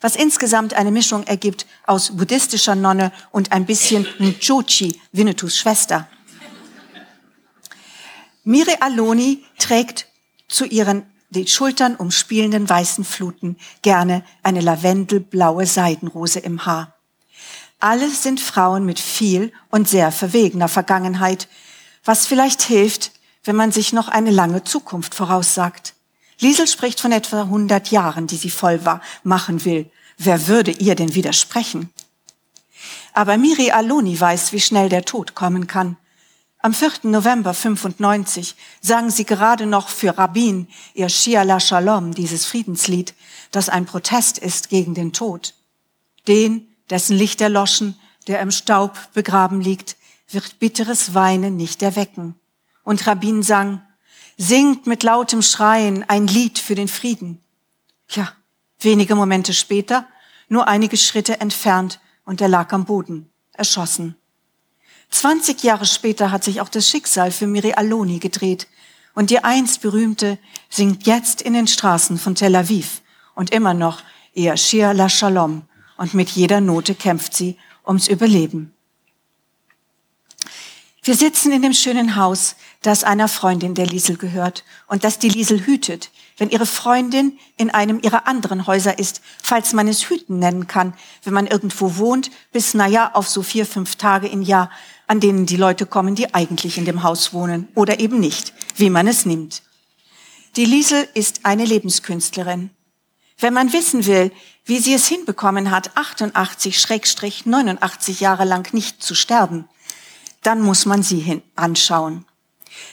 was insgesamt eine Mischung ergibt aus buddhistischer Nonne und ein bisschen Nchochi, Winnetous Schwester. Mire Aloni trägt zu ihren die Schultern umspielenden weißen Fluten gerne eine lavendelblaue Seidenrose im Haar. Alles sind Frauen mit viel und sehr verwegener Vergangenheit, was vielleicht hilft, wenn man sich noch eine lange Zukunft voraussagt. Liesel spricht von etwa 100 Jahren, die sie voll war, machen will. Wer würde ihr denn widersprechen? Aber Miri Aloni weiß, wie schnell der Tod kommen kann. Am 4. November 95 sang sie gerade noch für Rabbin ihr Shia la Shalom, dieses Friedenslied, das ein Protest ist gegen den Tod. Den, dessen Licht erloschen, der im Staub begraben liegt, wird bitteres Weinen nicht erwecken. Und Rabbin sang, singt mit lautem Schreien ein Lied für den Frieden. Ja, wenige Momente später, nur einige Schritte entfernt, und er lag am Boden, erschossen. 20 Jahre später hat sich auch das Schicksal für Miri Aloni gedreht, und die einst berühmte singt jetzt in den Straßen von Tel Aviv. Und immer noch ihr Shir la Shalom, und mit jeder Note kämpft sie ums Überleben. Wir sitzen in dem schönen Haus, das einer Freundin der Liesel gehört und das die Liesel hütet, wenn ihre Freundin in einem ihrer anderen Häuser ist, falls man es hüten nennen kann, wenn man irgendwo wohnt, bis, naja, auf so vier, fünf Tage im Jahr, an denen die Leute kommen, die eigentlich in dem Haus wohnen oder eben nicht, wie man es nimmt. Die Liesel ist eine Lebenskünstlerin. Wenn man wissen will, wie sie es hinbekommen hat, 88-89 Jahre lang nicht zu sterben, dann muss man sie hin anschauen.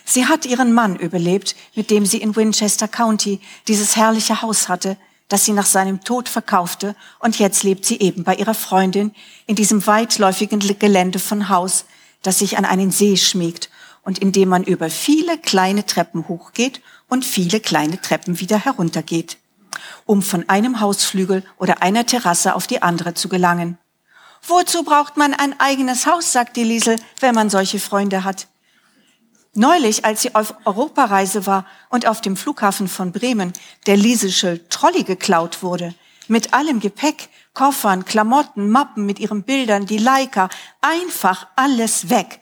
Sie hat ihren Mann überlebt, mit dem sie in Winchester County dieses herrliche Haus hatte, das sie nach seinem Tod verkaufte, und jetzt lebt sie eben bei ihrer Freundin in diesem weitläufigen Gelände von Haus, das sich an einen See schmiegt und in dem man über viele kleine Treppen hochgeht und viele kleine Treppen wieder heruntergeht um von einem Hausflügel oder einer Terrasse auf die andere zu gelangen. Wozu braucht man ein eigenes Haus, sagt die Liesel, wenn man solche Freunde hat? Neulich, als sie auf Europareise war und auf dem Flughafen von Bremen der Lieselsche Trolley geklaut wurde, mit allem Gepäck, Koffern, Klamotten, Mappen mit ihren Bildern, die Leica, einfach alles weg.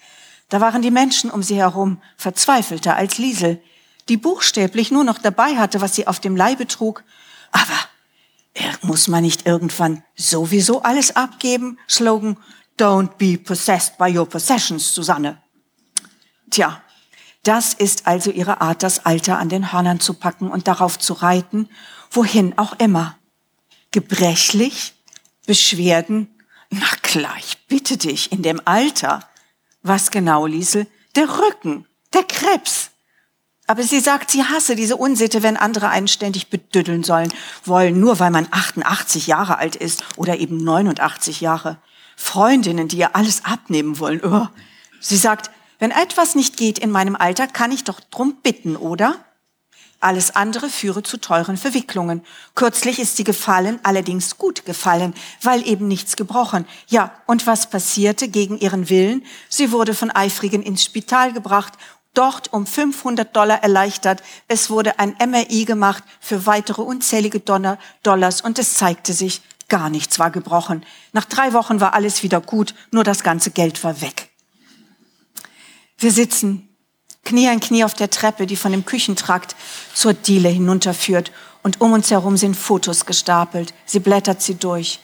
Da waren die Menschen um sie herum verzweifelter als Liesel, die buchstäblich nur noch dabei hatte, was sie auf dem Leibe trug aber muss man nicht irgendwann sowieso alles abgeben? Slogan, don't be possessed by your possessions, Susanne. Tja, das ist also ihre Art, das Alter an den Hörnern zu packen und darauf zu reiten, wohin auch immer. Gebrechlich, Beschwerden, na klar, ich bitte dich, in dem Alter. Was genau, Liesel? Der Rücken, der Krebs. Aber sie sagt, sie hasse diese Unsitte, wenn andere einen ständig bedüddeln sollen wollen, nur weil man 88 Jahre alt ist oder eben 89 Jahre. Freundinnen, die ihr alles abnehmen wollen. Oh. Sie sagt, wenn etwas nicht geht in meinem Alter, kann ich doch drum bitten, oder? Alles andere führe zu teuren Verwicklungen. Kürzlich ist sie gefallen, allerdings gut gefallen, weil eben nichts gebrochen. Ja, und was passierte gegen ihren Willen? Sie wurde von Eifrigen ins Spital gebracht dort um 500 Dollar erleichtert. Es wurde ein MRI gemacht für weitere unzählige Dollars und es zeigte sich, gar nichts war gebrochen. Nach drei Wochen war alles wieder gut, nur das ganze Geld war weg. Wir sitzen Knie an Knie auf der Treppe, die von dem Küchentrakt zur Diele hinunterführt und um uns herum sind Fotos gestapelt. Sie blättert sie durch.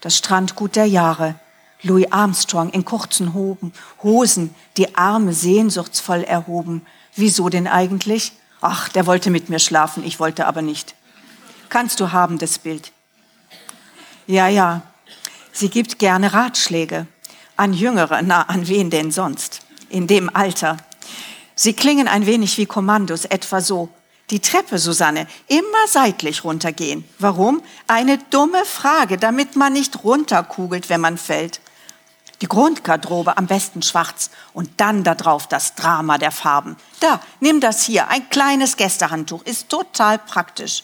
Das Strandgut der Jahre, Louis Armstrong in kurzen Hosen, die Arme sehnsuchtsvoll erhoben. Wieso denn eigentlich? Ach, der wollte mit mir schlafen, ich wollte aber nicht. Kannst du haben, das Bild. Ja, ja, sie gibt gerne Ratschläge. An Jüngere, na, an wen denn sonst? In dem Alter. Sie klingen ein wenig wie Kommandos, etwa so. Die Treppe, Susanne, immer seitlich runtergehen. Warum? Eine dumme Frage, damit man nicht runterkugelt, wenn man fällt. Die Grundgarderobe am besten schwarz und dann da drauf das Drama der Farben. Da, nimm das hier, ein kleines Gästehandtuch, ist total praktisch.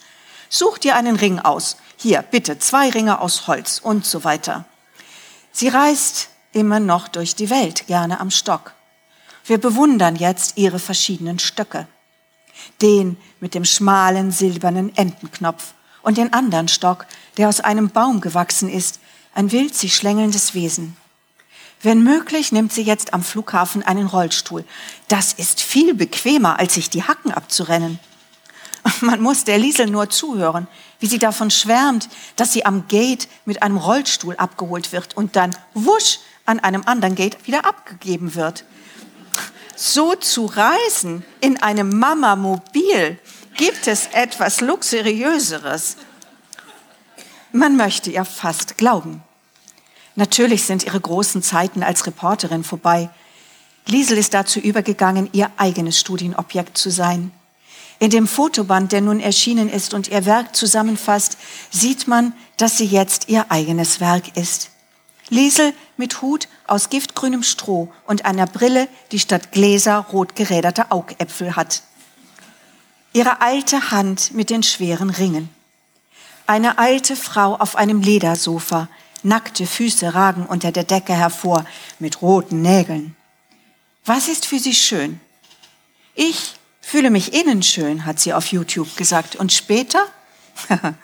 Such dir einen Ring aus. Hier, bitte, zwei Ringe aus Holz und so weiter. Sie reist immer noch durch die Welt, gerne am Stock. Wir bewundern jetzt ihre verschiedenen Stöcke. Den mit dem schmalen silbernen Entenknopf und den anderen Stock, der aus einem Baum gewachsen ist, ein wild sich schlängelndes Wesen. Wenn möglich, nimmt sie jetzt am Flughafen einen Rollstuhl. Das ist viel bequemer, als sich die Hacken abzurennen. *laughs* Man muss der Liesel nur zuhören, wie sie davon schwärmt, dass sie am Gate mit einem Rollstuhl abgeholt wird und dann wusch an einem anderen Gate wieder abgegeben wird. So zu reisen in einem Mama-Mobil gibt es etwas Luxuriöseres. Man möchte ihr fast glauben. Natürlich sind ihre großen Zeiten als Reporterin vorbei. Liesel ist dazu übergegangen, ihr eigenes Studienobjekt zu sein. In dem Fotoband, der nun erschienen ist und ihr Werk zusammenfasst, sieht man, dass sie jetzt ihr eigenes Werk ist. Liesel mit Hut aus giftgrünem Stroh und einer Brille, die statt Gläser rot geräderte Augäpfel hat. Ihre alte Hand mit den schweren Ringen. Eine alte Frau auf einem Ledersofa, Nackte Füße ragen unter der Decke hervor mit roten Nägeln. Was ist für sie schön? Ich fühle mich innen schön, hat sie auf YouTube gesagt. Und später? *laughs*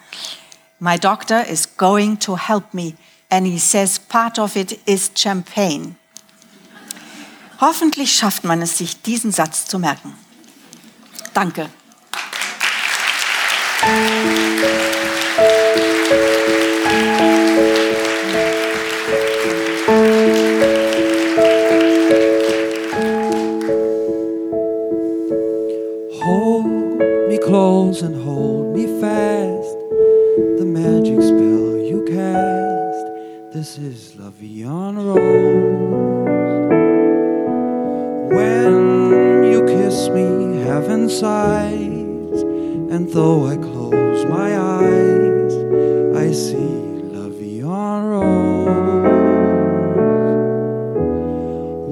My doctor is going to help me and he says part of it is champagne. Hoffentlich schafft man es, sich diesen Satz zu merken. Danke. Sighs, and though I close my eyes, I see La Vie Rose.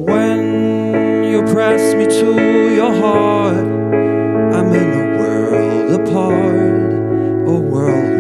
When you press me to your heart, I'm in a world apart, a world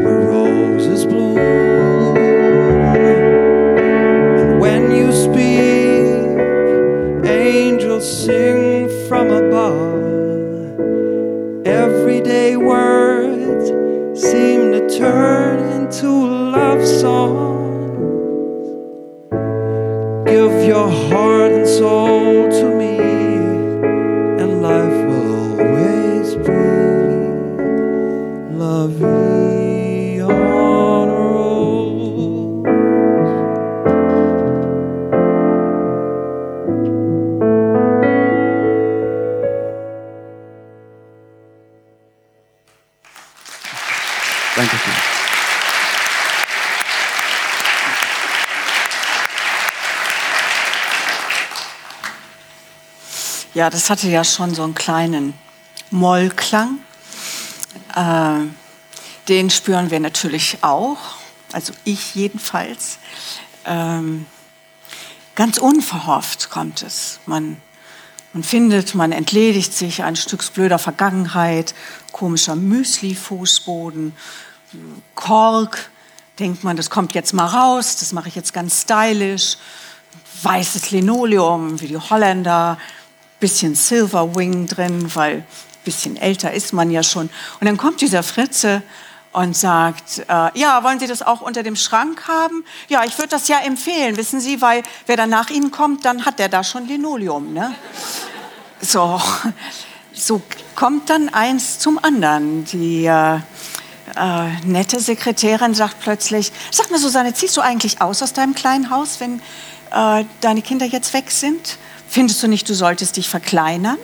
Ja, das hatte ja schon so einen kleinen Mollklang. Äh, den spüren wir natürlich auch, also ich jedenfalls. Ähm, ganz unverhofft kommt es. Man, man findet, man entledigt sich ein Stück blöder Vergangenheit, komischer Müsli-Fußboden, Kork, denkt man, das kommt jetzt mal raus, das mache ich jetzt ganz stylisch, weißes Linoleum wie die Holländer, bisschen Silverwing drin, weil bisschen älter ist man ja schon. Und dann kommt dieser Fritze und sagt, äh, ja, wollen Sie das auch unter dem Schrank haben? Ja, ich würde das ja empfehlen, wissen Sie, weil wer dann nach Ihnen kommt, dann hat der da schon Linoleum. Ne? So, so kommt dann eins zum anderen. Die äh, äh, nette Sekretärin sagt plötzlich, sag mal Susanne, ziehst du eigentlich aus aus deinem kleinen Haus, wenn äh, deine Kinder jetzt weg sind? Findest du nicht, du solltest dich verkleinern?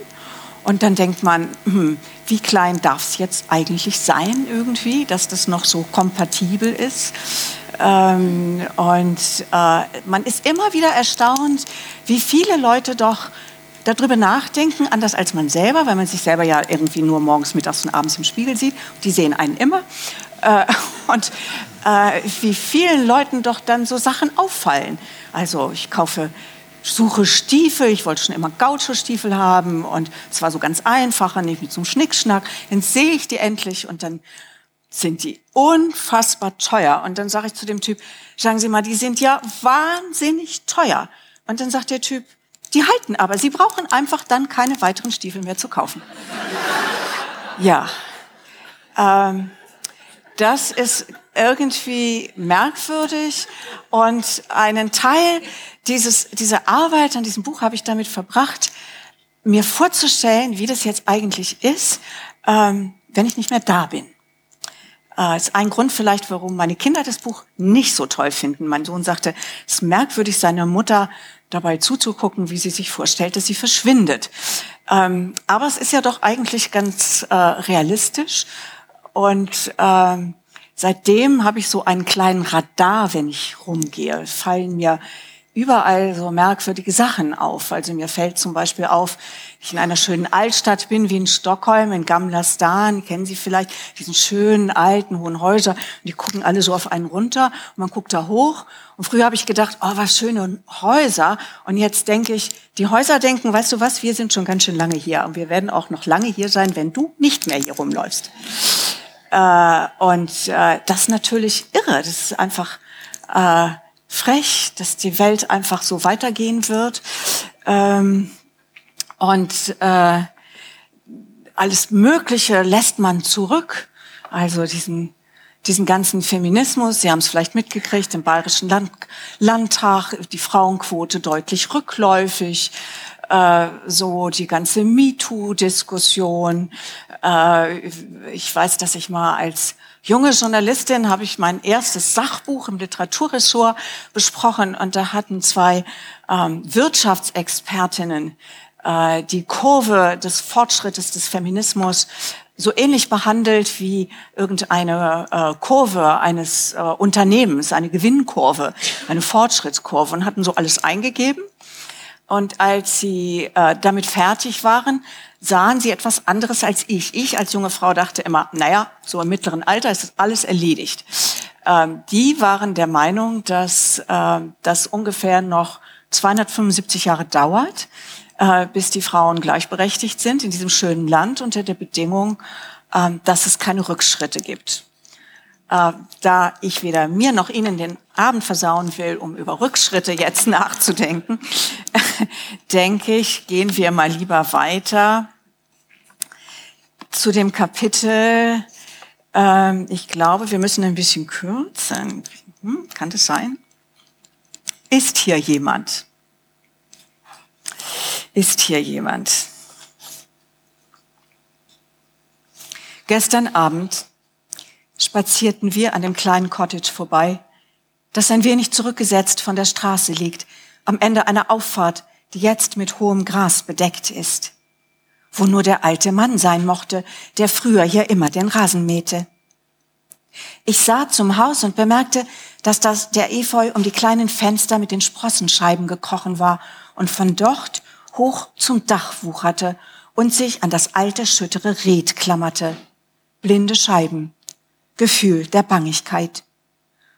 Und dann denkt man, hm, wie klein darf es jetzt eigentlich sein irgendwie, dass das noch so kompatibel ist. Ähm, und äh, man ist immer wieder erstaunt, wie viele Leute doch darüber nachdenken, anders als man selber, weil man sich selber ja irgendwie nur morgens, mittags und abends im Spiegel sieht. Die sehen einen immer. Äh, und äh, wie vielen Leuten doch dann so Sachen auffallen. Also ich kaufe suche Stiefel, ich wollte schon immer Gaucho-Stiefel haben und es war so ganz einfach, nicht mit so einem Schnickschnack. Dann sehe ich die endlich und dann sind die unfassbar teuer. Und dann sage ich zu dem Typ, sagen Sie mal, die sind ja wahnsinnig teuer. Und dann sagt der Typ, die halten aber, Sie brauchen einfach dann keine weiteren Stiefel mehr zu kaufen. *laughs* ja, ähm, das ist irgendwie merkwürdig und einen Teil dieses, diese Arbeit an diesem Buch habe ich damit verbracht, mir vorzustellen, wie das jetzt eigentlich ist, ähm, wenn ich nicht mehr da bin. Äh, ist ein Grund vielleicht, warum meine Kinder das Buch nicht so toll finden. Mein Sohn sagte, es ist merkwürdig, seiner Mutter dabei zuzugucken, wie sie sich vorstellt, dass sie verschwindet. Ähm, aber es ist ja doch eigentlich ganz äh, realistisch. Und ähm, seitdem habe ich so einen kleinen Radar, wenn ich rumgehe. Fallen mir überall so merkwürdige Sachen auf. Also mir fällt zum Beispiel auf, ich in einer schönen Altstadt bin, wie in Stockholm, in Gamla Stan, kennen Sie vielleicht diesen schönen alten hohen Häuser, und die gucken alle so auf einen runter und man guckt da hoch. Und früher habe ich gedacht, oh, was schöne Häuser. Und jetzt denke ich, die Häuser denken, weißt du was, wir sind schon ganz schön lange hier und wir werden auch noch lange hier sein, wenn du nicht mehr hier rumläufst. Äh, und äh, das ist natürlich irre. Das ist einfach äh, frech, dass die Welt einfach so weitergehen wird. Ähm, und äh, alles Mögliche lässt man zurück. Also diesen, diesen ganzen Feminismus, Sie haben es vielleicht mitgekriegt, im Bayerischen Land, Landtag, die Frauenquote deutlich rückläufig, äh, so die ganze MeToo-Diskussion. Äh, ich weiß, dass ich mal als junge Journalistin habe ich mein erstes Sachbuch im Literaturressort besprochen und da hatten zwei ähm, Wirtschaftsexpertinnen äh, die Kurve des Fortschrittes des Feminismus so ähnlich behandelt wie irgendeine äh, Kurve eines äh, Unternehmens, eine Gewinnkurve, eine Fortschrittskurve und hatten so alles eingegeben. Und als sie äh, damit fertig waren, sahen sie etwas anderes als ich. Ich als junge Frau dachte immer, naja, so im mittleren Alter ist das alles erledigt. Ähm, die waren der Meinung, dass äh, das ungefähr noch 275 Jahre dauert, äh, bis die Frauen gleichberechtigt sind in diesem schönen Land unter der Bedingung, äh, dass es keine Rückschritte gibt. Äh, da ich weder mir noch Ihnen den Abend versauen will, um über Rückschritte jetzt *laughs* nachzudenken, *laughs* denke ich, gehen wir mal lieber weiter zu dem Kapitel. Ähm, ich glaube, wir müssen ein bisschen kürzen. Hm, kann das sein? Ist hier jemand? Ist hier jemand? Gestern Abend spazierten wir an dem kleinen Cottage vorbei, das ein wenig zurückgesetzt von der Straße liegt, am Ende einer Auffahrt, die jetzt mit hohem Gras bedeckt ist, wo nur der alte Mann sein mochte, der früher hier immer den Rasen mähte. Ich sah zum Haus und bemerkte, dass das der Efeu um die kleinen Fenster mit den Sprossenscheiben gekrochen war und von dort hoch zum Dach wucherte und sich an das alte schüttere Red klammerte. Blinde Scheiben, Gefühl der Bangigkeit.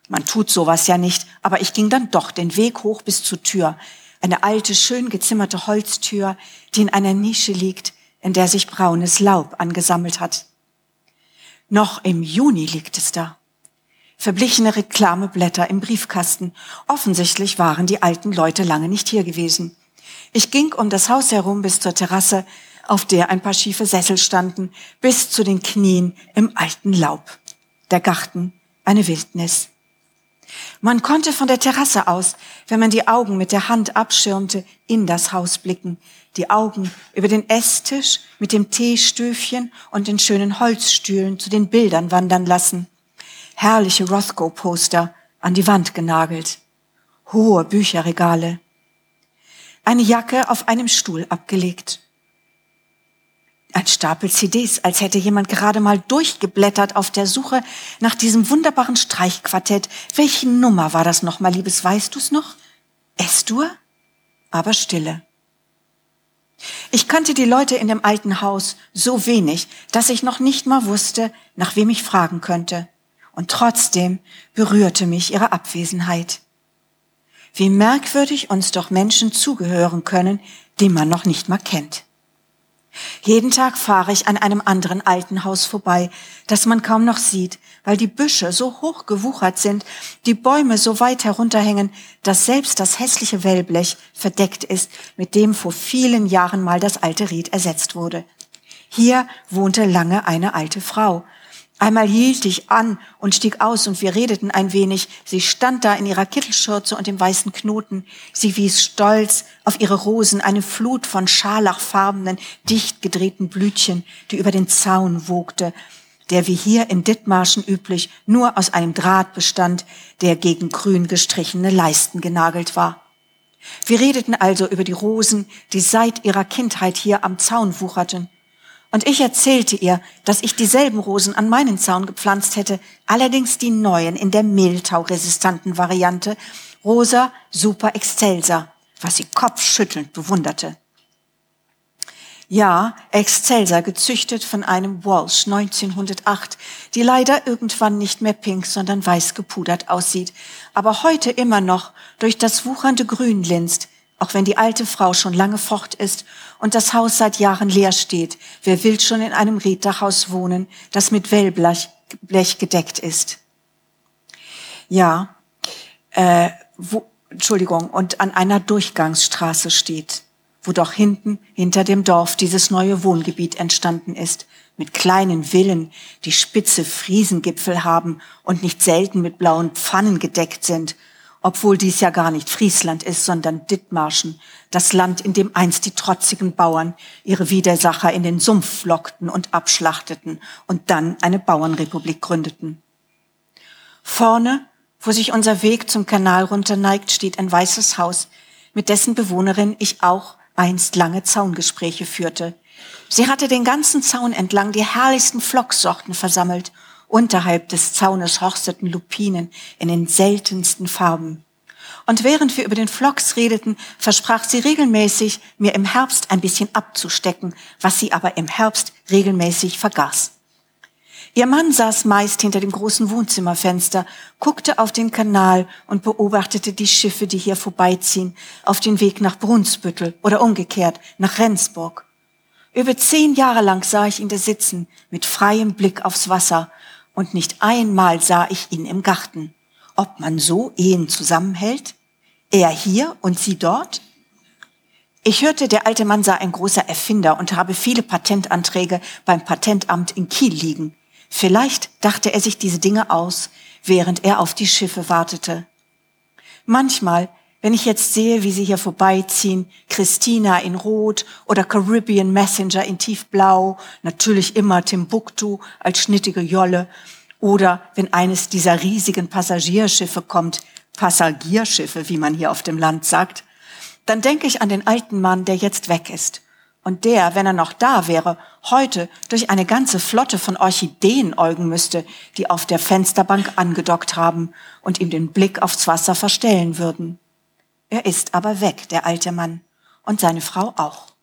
Man tut sowas ja nicht, aber ich ging dann doch den Weg hoch bis zur Tür. Eine alte, schön gezimmerte Holztür, die in einer Nische liegt, in der sich braunes Laub angesammelt hat. Noch im Juni liegt es da. Verblichene Reklameblätter im Briefkasten. Offensichtlich waren die alten Leute lange nicht hier gewesen. Ich ging um das Haus herum bis zur Terrasse, auf der ein paar schiefe Sessel standen, bis zu den Knien im alten Laub. Der Garten, eine Wildnis. Man konnte von der Terrasse aus, wenn man die Augen mit der Hand abschirmte, in das Haus blicken, die Augen über den Esstisch mit dem Teestöfchen und den schönen Holzstühlen zu den Bildern wandern lassen. Herrliche Rothko-Poster an die Wand genagelt. Hohe Bücherregale. Eine Jacke auf einem Stuhl abgelegt. Ein Stapel CDs, als hätte jemand gerade mal durchgeblättert auf der Suche nach diesem wunderbaren Streichquartett. Welche Nummer war das nochmal, Liebes? Weißt du's noch? S-Dur? Aber Stille. Ich kannte die Leute in dem alten Haus so wenig, dass ich noch nicht mal wusste, nach wem ich fragen könnte. Und trotzdem berührte mich ihre Abwesenheit. Wie merkwürdig uns doch Menschen zugehören können, die man noch nicht mal kennt. Jeden Tag fahre ich an einem anderen alten Haus vorbei, das man kaum noch sieht, weil die Büsche so hoch gewuchert sind, die Bäume so weit herunterhängen, dass selbst das hässliche Wellblech verdeckt ist, mit dem vor vielen Jahren mal das alte Ried ersetzt wurde. Hier wohnte lange eine alte Frau, Einmal hielt ich an und stieg aus und wir redeten ein wenig. Sie stand da in ihrer Kittelschürze und dem weißen Knoten. Sie wies stolz auf ihre Rosen, eine Flut von scharlachfarbenen, dicht gedrehten Blütchen, die über den Zaun wogte, der wie hier in Dithmarschen üblich nur aus einem Draht bestand, der gegen grün gestrichene Leisten genagelt war. Wir redeten also über die Rosen, die seit ihrer Kindheit hier am Zaun wucherten. Und ich erzählte ihr, dass ich dieselben Rosen an meinen Zaun gepflanzt hätte, allerdings die neuen in der mehltauresistanten Variante, Rosa Super Excelsa, was sie kopfschüttelnd bewunderte. Ja, Excelsa, gezüchtet von einem Walsh 1908, die leider irgendwann nicht mehr pink, sondern weiß gepudert aussieht, aber heute immer noch durch das wuchernde Grün linst, auch wenn die alte Frau schon lange fort ist und das Haus seit Jahren leer steht. Wer will schon in einem Reddachhaus wohnen, das mit Wellblech Blech gedeckt ist? Ja, äh, wo, Entschuldigung, und an einer Durchgangsstraße steht, wo doch hinten, hinter dem Dorf, dieses neue Wohngebiet entstanden ist, mit kleinen Villen, die spitze Friesengipfel haben und nicht selten mit blauen Pfannen gedeckt sind obwohl dies ja gar nicht Friesland ist, sondern Dithmarschen, das Land, in dem einst die trotzigen Bauern ihre Widersacher in den Sumpf lockten und abschlachteten und dann eine Bauernrepublik gründeten. Vorne, wo sich unser Weg zum Kanal runter neigt, steht ein weißes Haus, mit dessen Bewohnerin ich auch einst lange Zaungespräche führte. Sie hatte den ganzen Zaun entlang die herrlichsten Flocksorten versammelt Unterhalb des Zaunes horsteten Lupinen in den seltensten Farben. Und während wir über den Flocks redeten, versprach sie regelmäßig, mir im Herbst ein bisschen abzustecken, was sie aber im Herbst regelmäßig vergaß. Ihr Mann saß meist hinter dem großen Wohnzimmerfenster, guckte auf den Kanal und beobachtete die Schiffe, die hier vorbeiziehen, auf den Weg nach Brunsbüttel oder umgekehrt nach Rendsburg. Über zehn Jahre lang sah ich ihn da sitzen, mit freiem Blick aufs Wasser, und nicht einmal sah ich ihn im Garten. Ob man so Ehen zusammenhält? Er hier und sie dort? Ich hörte, der alte Mann sei ein großer Erfinder und habe viele Patentanträge beim Patentamt in Kiel liegen. Vielleicht dachte er sich diese Dinge aus, während er auf die Schiffe wartete. Manchmal wenn ich jetzt sehe, wie sie hier vorbeiziehen, Christina in Rot oder Caribbean Messenger in Tiefblau, natürlich immer Timbuktu als schnittige Jolle, oder wenn eines dieser riesigen Passagierschiffe kommt, Passagierschiffe, wie man hier auf dem Land sagt, dann denke ich an den alten Mann, der jetzt weg ist. Und der, wenn er noch da wäre, heute durch eine ganze Flotte von Orchideen äugen müsste, die auf der Fensterbank angedockt haben und ihm den Blick aufs Wasser verstellen würden. Er ist aber weg, der alte Mann, und seine Frau auch.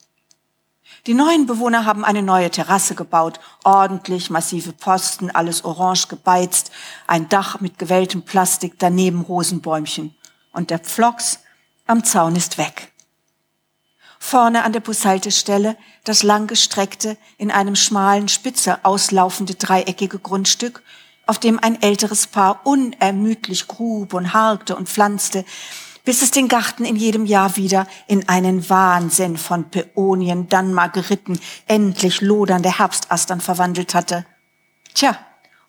Die neuen Bewohner haben eine neue Terrasse gebaut, ordentlich, massive Posten, alles orange gebeizt, ein Dach mit gewelltem Plastik, daneben Rosenbäumchen. Und der Pflox am Zaun ist weg. Vorne an der Bushaltestelle das langgestreckte, in einem schmalen Spitze auslaufende dreieckige Grundstück, auf dem ein älteres Paar unermüdlich grub und harkte und pflanzte, bis es den Garten in jedem Jahr wieder in einen Wahnsinn von Päonien, dann Margeriten, endlich lodernde Herbstastern verwandelt hatte. Tja,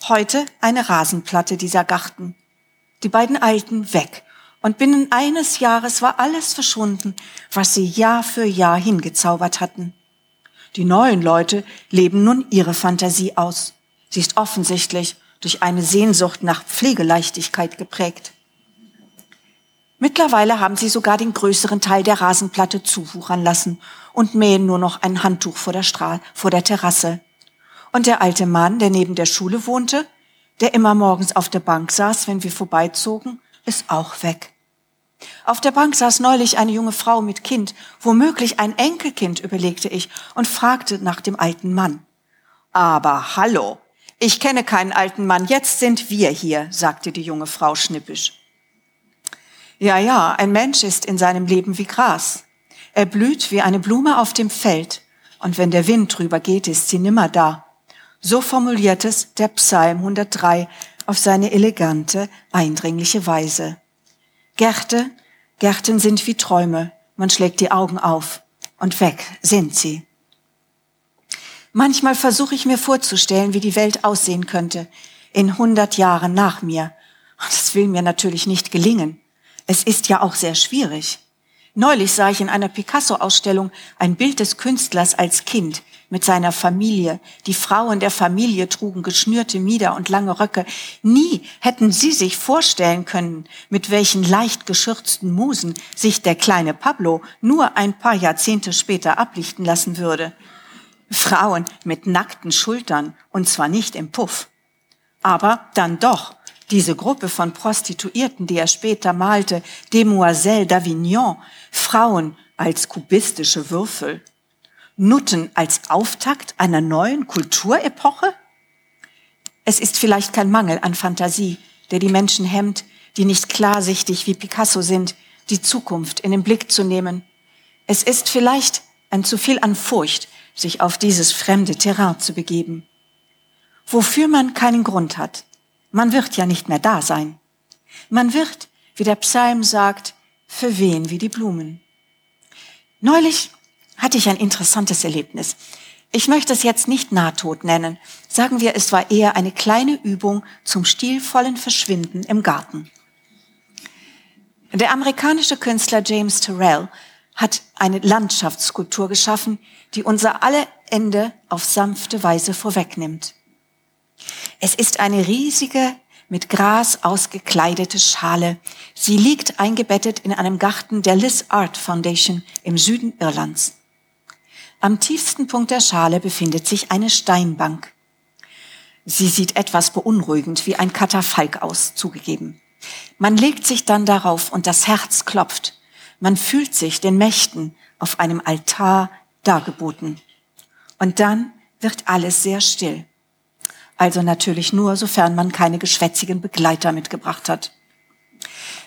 heute eine Rasenplatte dieser Garten. Die beiden Alten weg. Und binnen eines Jahres war alles verschwunden, was sie Jahr für Jahr hingezaubert hatten. Die neuen Leute leben nun ihre Fantasie aus. Sie ist offensichtlich durch eine Sehnsucht nach Pflegeleichtigkeit geprägt. Mittlerweile haben sie sogar den größeren Teil der Rasenplatte zuwuchern lassen und mähen nur noch ein Handtuch vor der, Stra vor der Terrasse. Und der alte Mann, der neben der Schule wohnte, der immer morgens auf der Bank saß, wenn wir vorbeizogen, ist auch weg. Auf der Bank saß neulich eine junge Frau mit Kind, womöglich ein Enkelkind, überlegte ich, und fragte nach dem alten Mann. Aber hallo, ich kenne keinen alten Mann, jetzt sind wir hier, sagte die junge Frau schnippisch. Ja, ja, ein Mensch ist in seinem Leben wie Gras. Er blüht wie eine Blume auf dem Feld, und wenn der Wind drüber geht, ist sie nimmer da. So formuliert es der Psalm 103 auf seine elegante, eindringliche Weise. Gärte, Gärten sind wie Träume, man schlägt die Augen auf und weg sind sie. Manchmal versuche ich mir vorzustellen, wie die Welt aussehen könnte in hundert Jahren nach mir. Das will mir natürlich nicht gelingen. Es ist ja auch sehr schwierig. Neulich sah ich in einer Picasso-Ausstellung ein Bild des Künstlers als Kind mit seiner Familie. Die Frauen der Familie trugen geschnürte Mieder und lange Röcke. Nie hätten sie sich vorstellen können, mit welchen leicht geschürzten Musen sich der kleine Pablo nur ein paar Jahrzehnte später ablichten lassen würde. Frauen mit nackten Schultern und zwar nicht im Puff. Aber dann doch diese Gruppe von Prostituierten, die er später malte, Demoiselles d'Avignon, Frauen als kubistische Würfel, Nutten als Auftakt einer neuen Kulturepoche? Es ist vielleicht kein Mangel an Fantasie, der die Menschen hemmt, die nicht klarsichtig wie Picasso sind, die Zukunft in den Blick zu nehmen. Es ist vielleicht ein zu viel an Furcht, sich auf dieses fremde Terrain zu begeben. Wofür man keinen Grund hat, man wird ja nicht mehr da sein. Man wird, wie der Psalm sagt, verwehen wie die Blumen. Neulich hatte ich ein interessantes Erlebnis. Ich möchte es jetzt nicht Nahtod nennen. Sagen wir, es war eher eine kleine Übung zum stilvollen Verschwinden im Garten. Der amerikanische Künstler James Terrell hat eine Landschaftsskulptur geschaffen, die unser alle Ende auf sanfte Weise vorwegnimmt. Es ist eine riesige, mit Gras ausgekleidete Schale. Sie liegt eingebettet in einem Garten der Liz Art Foundation im Süden Irlands. Am tiefsten Punkt der Schale befindet sich eine Steinbank. Sie sieht etwas beunruhigend wie ein Katafalk aus, zugegeben. Man legt sich dann darauf und das Herz klopft. Man fühlt sich den Mächten auf einem Altar dargeboten. Und dann wird alles sehr still. Also natürlich nur, sofern man keine geschwätzigen Begleiter mitgebracht hat.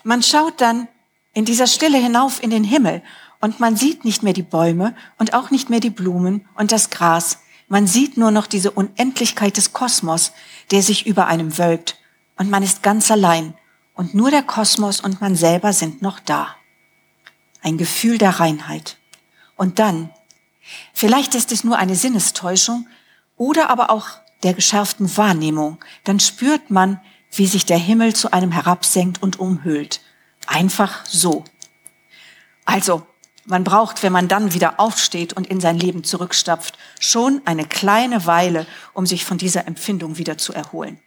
Man schaut dann in dieser Stille hinauf in den Himmel und man sieht nicht mehr die Bäume und auch nicht mehr die Blumen und das Gras. Man sieht nur noch diese Unendlichkeit des Kosmos, der sich über einem wölbt und man ist ganz allein und nur der Kosmos und man selber sind noch da. Ein Gefühl der Reinheit. Und dann, vielleicht ist es nur eine Sinnestäuschung oder aber auch der geschärften Wahrnehmung, dann spürt man, wie sich der Himmel zu einem herabsenkt und umhüllt. Einfach so. Also, man braucht, wenn man dann wieder aufsteht und in sein Leben zurückstapft, schon eine kleine Weile, um sich von dieser Empfindung wieder zu erholen.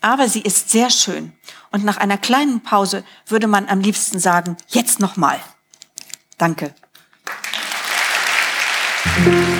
Aber sie ist sehr schön. Und nach einer kleinen Pause würde man am liebsten sagen, jetzt nochmal. Danke. Cause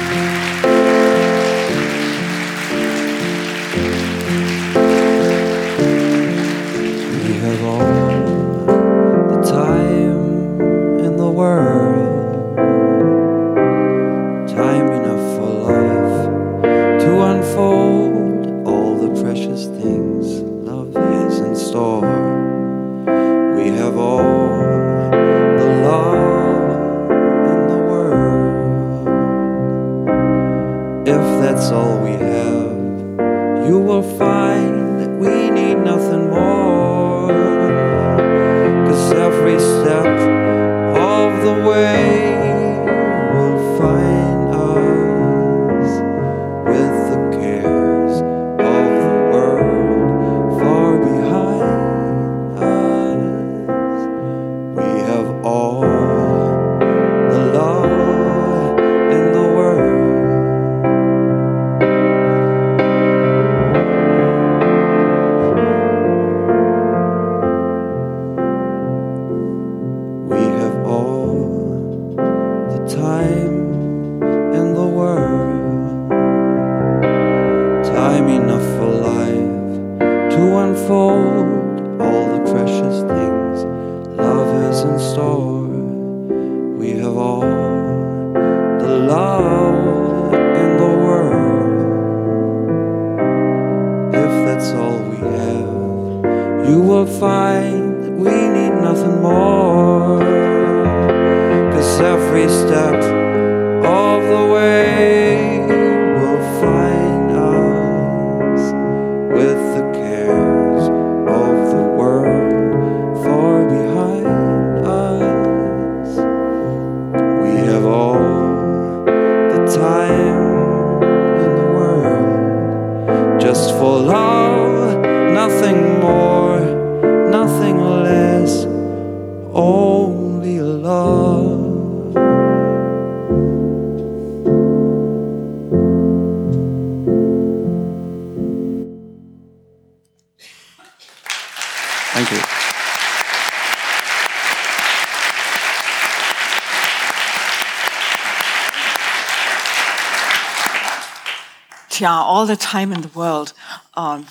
Tja, all the time in the world. Ähm,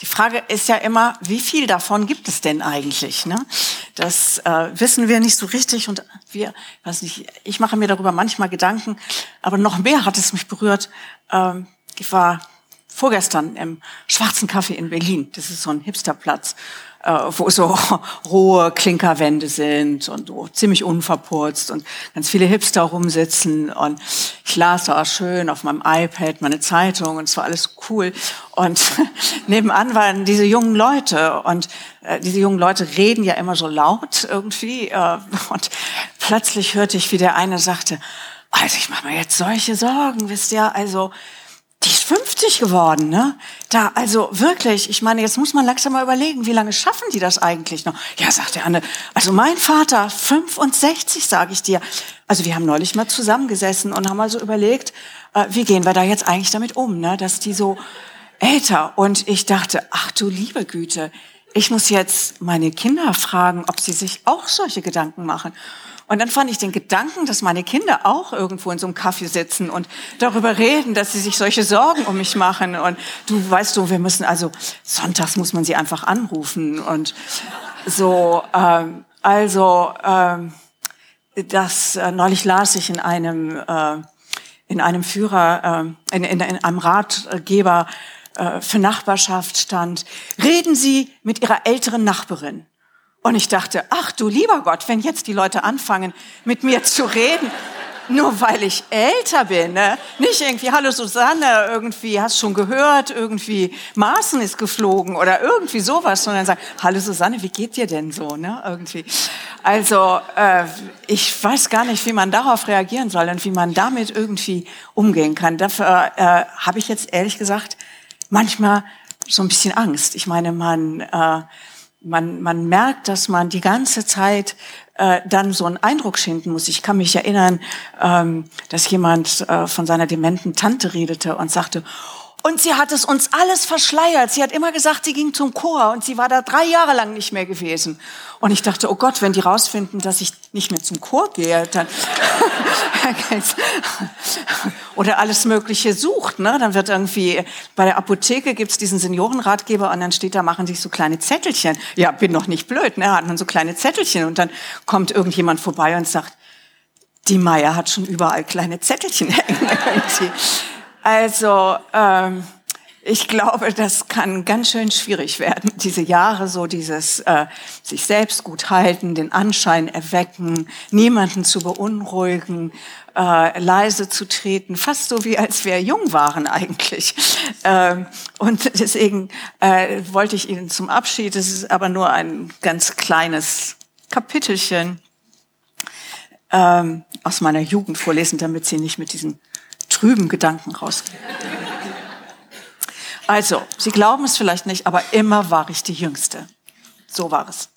die Frage ist ja immer, wie viel davon gibt es denn eigentlich? Ne? Das äh, wissen wir nicht so richtig und wir, weiß nicht, ich mache mir darüber manchmal Gedanken, aber noch mehr hat es mich berührt. Ähm, ich war vorgestern im Schwarzen Kaffee in Berlin. Das ist so ein Hipsterplatz, wo so *laughs* rohe Klinkerwände sind und ziemlich unverputzt und ganz viele Hipster rumsitzen. Und ich las da schön auf meinem iPad meine Zeitung und es war alles cool. Und *laughs* nebenan waren diese jungen Leute und äh, diese jungen Leute reden ja immer so laut irgendwie. Äh, und plötzlich hörte ich, wie der eine sagte, also ich mache mir jetzt solche Sorgen, wisst ihr, also die ist 50 geworden, ne? Da, also wirklich, ich meine, jetzt muss man langsam mal überlegen, wie lange schaffen die das eigentlich noch? Ja, sagt der andere, also mein Vater, 65, sage ich dir. Also wir haben neulich mal zusammengesessen und haben mal so überlegt, äh, wie gehen wir da jetzt eigentlich damit um, ne? Dass die so älter. Und ich dachte, ach du liebe Güte, ich muss jetzt meine Kinder fragen, ob sie sich auch solche Gedanken machen. Und dann fand ich den Gedanken, dass meine Kinder auch irgendwo in so einem Kaffee sitzen und darüber reden, dass sie sich solche Sorgen um mich machen. Und du weißt du, wir müssen also sonntags muss man sie einfach anrufen und so. Ähm, also ähm, das äh, neulich las ich in einem äh, in einem Führer äh, in, in, in einem Ratgeber äh, für Nachbarschaft stand: Reden Sie mit Ihrer älteren Nachbarin. Und ich dachte, ach du lieber Gott, wenn jetzt die Leute anfangen, mit mir zu reden, nur weil ich älter bin, ne? nicht irgendwie, hallo Susanne, irgendwie, hast schon gehört, irgendwie, Maßen ist geflogen oder irgendwie sowas, sondern sagen, hallo Susanne, wie geht dir denn so, ne, irgendwie. Also, äh, ich weiß gar nicht, wie man darauf reagieren soll und wie man damit irgendwie umgehen kann. Dafür äh, habe ich jetzt ehrlich gesagt manchmal so ein bisschen Angst. Ich meine, man, äh, man, man merkt, dass man die ganze Zeit äh, dann so einen Eindruck schinden muss. Ich kann mich erinnern, ähm, dass jemand äh, von seiner dementen Tante redete und sagte, und sie hat es uns alles verschleiert. Sie hat immer gesagt, sie ging zum Chor und sie war da drei Jahre lang nicht mehr gewesen. Und ich dachte, oh Gott, wenn die rausfinden, dass ich nicht mehr zum Chor gehe, dann *laughs* oder alles Mögliche sucht, ne? Dann wird irgendwie bei der Apotheke gibt's diesen Seniorenratgeber und dann steht da, machen sich so kleine Zettelchen. Ja, bin noch nicht blöd, ne? Hat man so kleine Zettelchen und dann kommt irgendjemand vorbei und sagt, die Meier hat schon überall kleine Zettelchen hängen. *laughs* Also ähm, ich glaube, das kann ganz schön schwierig werden. Diese Jahre, so dieses äh, sich selbst gut halten, den Anschein erwecken, niemanden zu beunruhigen, äh, leise zu treten, fast so wie als wir jung waren eigentlich. Ähm, und deswegen äh, wollte ich Ihnen zum Abschied, das ist aber nur ein ganz kleines Kapitelchen ähm, aus meiner Jugend vorlesen, damit Sie nicht mit diesen trüben Gedanken rausgehen. Also, Sie glauben es vielleicht nicht, aber immer war ich die Jüngste. So war es.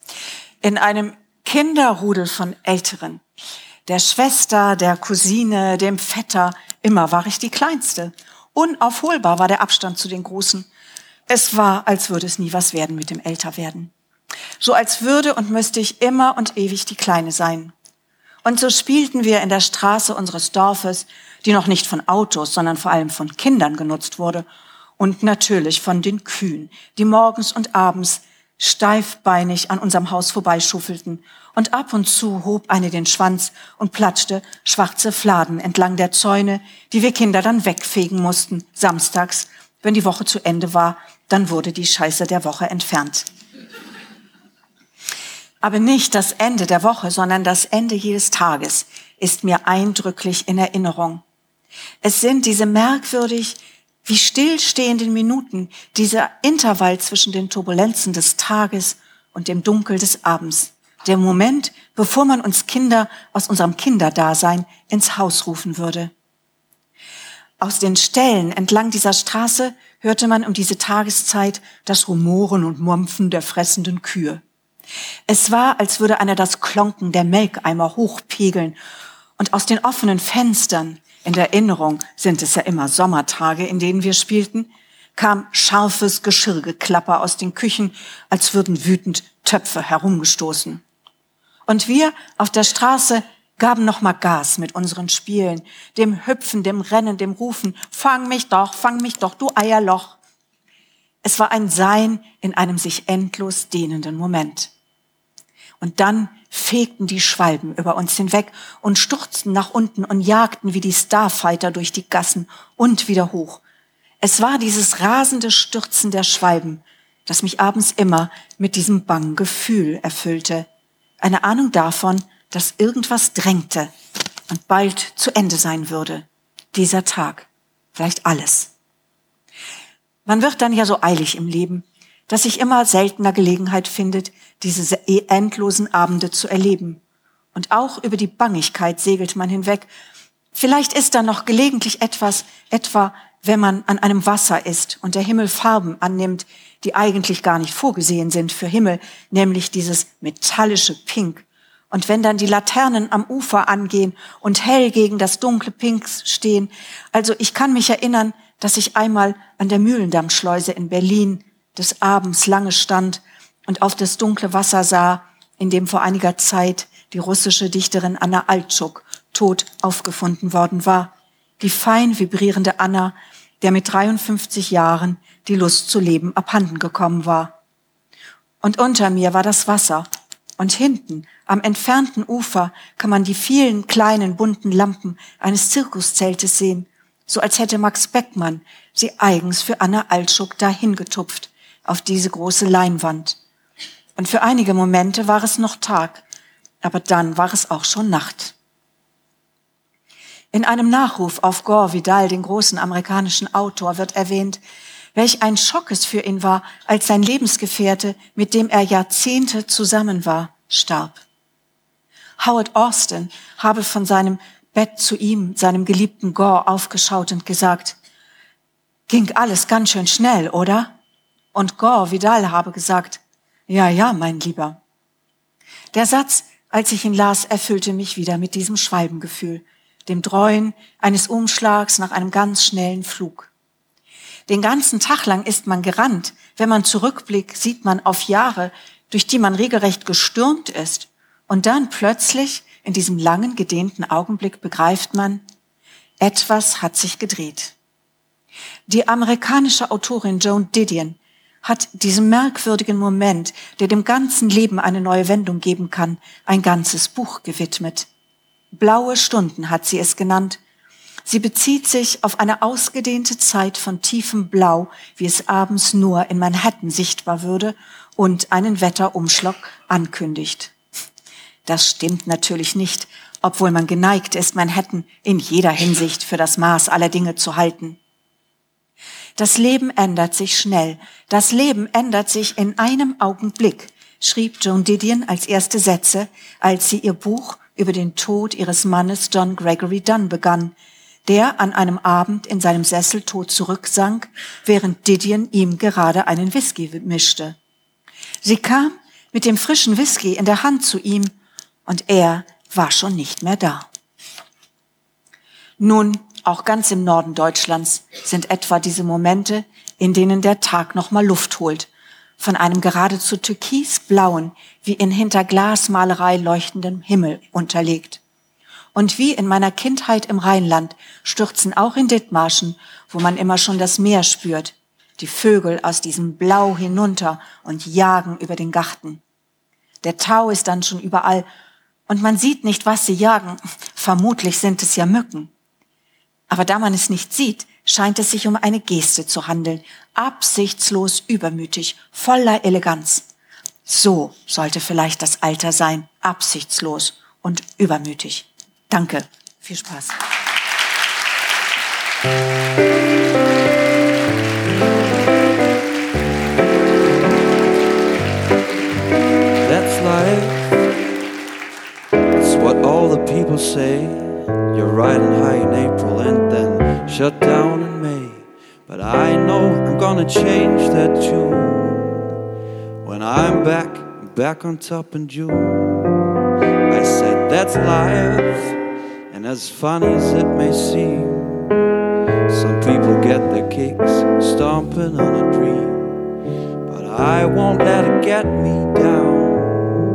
In einem Kinderrudel von Älteren, der Schwester, der Cousine, dem Vetter, immer war ich die Kleinste. Unaufholbar war der Abstand zu den Großen. Es war, als würde es nie was werden mit dem Älterwerden. So als würde und müsste ich immer und ewig die Kleine sein. Und so spielten wir in der Straße unseres Dorfes, die noch nicht von Autos, sondern vor allem von Kindern genutzt wurde, und natürlich von den Kühen, die morgens und abends steifbeinig an unserem Haus vorbeischuffelten, und ab und zu hob eine den Schwanz und platschte schwarze Fladen entlang der Zäune, die wir Kinder dann wegfegen mussten, samstags, wenn die Woche zu Ende war, dann wurde die Scheiße der Woche entfernt aber nicht das Ende der Woche, sondern das Ende jedes Tages ist mir eindrücklich in Erinnerung. Es sind diese merkwürdig wie stillstehenden Minuten, dieser Intervall zwischen den Turbulenzen des Tages und dem Dunkel des Abends. Der Moment, bevor man uns Kinder aus unserem Kinderdasein ins Haus rufen würde. Aus den Ställen entlang dieser Straße hörte man um diese Tageszeit das Rumoren und Mumpfen der fressenden Kühe. Es war, als würde einer das Klonken der Melkeimer hochpegeln und aus den offenen Fenstern, in der Erinnerung sind es ja immer Sommertage, in denen wir spielten, kam scharfes Geschirrgeklapper aus den Küchen, als würden wütend Töpfe herumgestoßen. Und wir auf der Straße gaben noch mal Gas mit unseren Spielen, dem Hüpfen, dem Rennen, dem Rufen, fang mich doch, fang mich doch, du Eierloch. Es war ein Sein in einem sich endlos dehnenden Moment. Und dann fegten die Schwalben über uns hinweg und stürzten nach unten und jagten wie die Starfighter durch die Gassen und wieder hoch. Es war dieses rasende Stürzen der Schwalben, das mich abends immer mit diesem bangen Gefühl erfüllte. Eine Ahnung davon, dass irgendwas drängte und bald zu Ende sein würde. Dieser Tag. Vielleicht alles. Man wird dann ja so eilig im Leben, dass sich immer seltener Gelegenheit findet, diese e- endlosen Abende zu erleben. Und auch über die Bangigkeit segelt man hinweg. Vielleicht ist da noch gelegentlich etwas, etwa wenn man an einem Wasser ist und der Himmel Farben annimmt, die eigentlich gar nicht vorgesehen sind für Himmel, nämlich dieses metallische Pink. Und wenn dann die Laternen am Ufer angehen und hell gegen das dunkle Pink stehen. Also ich kann mich erinnern, dass ich einmal an der Mühlendammschleuse in Berlin des Abends lange stand und auf das dunkle Wasser sah, in dem vor einiger Zeit die russische Dichterin Anna Altschuk tot aufgefunden worden war. Die fein vibrierende Anna, der mit 53 Jahren die Lust zu leben abhanden gekommen war. Und unter mir war das Wasser. Und hinten, am entfernten Ufer, kann man die vielen kleinen bunten Lampen eines Zirkuszeltes sehen, so als hätte Max Beckmann sie eigens für Anna Altschuk dahin getupft, auf diese große Leinwand. Und für einige Momente war es noch Tag, aber dann war es auch schon Nacht. In einem Nachruf auf Gore Vidal, den großen amerikanischen Autor, wird erwähnt, welch ein Schock es für ihn war, als sein Lebensgefährte, mit dem er Jahrzehnte zusammen war, starb. Howard Austin habe von seinem Bett zu ihm, seinem geliebten Gore, aufgeschaut und gesagt, ging alles ganz schön schnell, oder? Und Gore Vidal habe gesagt, ja, ja, mein Lieber. Der Satz, als ich ihn las, erfüllte mich wieder mit diesem Schwalbengefühl, dem Dreuen eines Umschlags nach einem ganz schnellen Flug. Den ganzen Tag lang ist man gerannt. Wenn man zurückblickt, sieht man auf Jahre, durch die man regelrecht gestürmt ist. Und dann plötzlich, in diesem langen, gedehnten Augenblick, begreift man, etwas hat sich gedreht. Die amerikanische Autorin Joan Didion hat diesem merkwürdigen Moment, der dem ganzen Leben eine neue Wendung geben kann, ein ganzes Buch gewidmet. Blaue Stunden hat sie es genannt. Sie bezieht sich auf eine ausgedehnte Zeit von tiefem Blau, wie es abends nur in Manhattan sichtbar würde und einen Wetterumschlag ankündigt. Das stimmt natürlich nicht, obwohl man geneigt ist, Manhattan in jeder Hinsicht für das Maß aller Dinge zu halten. Das Leben ändert sich schnell. Das Leben ändert sich in einem Augenblick. schrieb Joan Didion als erste Sätze, als sie ihr Buch über den Tod ihres Mannes John Gregory Dunn begann, der an einem Abend in seinem Sessel tot zurücksank, während Didion ihm gerade einen Whisky mischte. Sie kam mit dem frischen Whisky in der Hand zu ihm und er war schon nicht mehr da. Nun, auch ganz im Norden Deutschlands sind etwa diese Momente, in denen der Tag nochmal Luft holt, von einem geradezu türkisblauen, wie in hinter Glasmalerei leuchtendem Himmel unterlegt. Und wie in meiner Kindheit im Rheinland stürzen auch in Dithmarschen, wo man immer schon das Meer spürt, die Vögel aus diesem Blau hinunter und jagen über den Garten. Der Tau ist dann schon überall und man sieht nicht, was sie jagen. *laughs* Vermutlich sind es ja Mücken. Aber da man es nicht sieht, scheint es sich um eine Geste zu handeln, absichtslos übermütig, voller Eleganz. So sollte vielleicht das Alter sein, absichtslos und übermütig. Danke. Viel Spaß. That's life. It's what all the people say. You're riding high in April and then shut down in May. But I know I'm gonna change that tune. When I'm back, back on top in June. I said that's life. And as funny as it may seem, some people get their kicks stomping on a dream. But I won't let it get me down.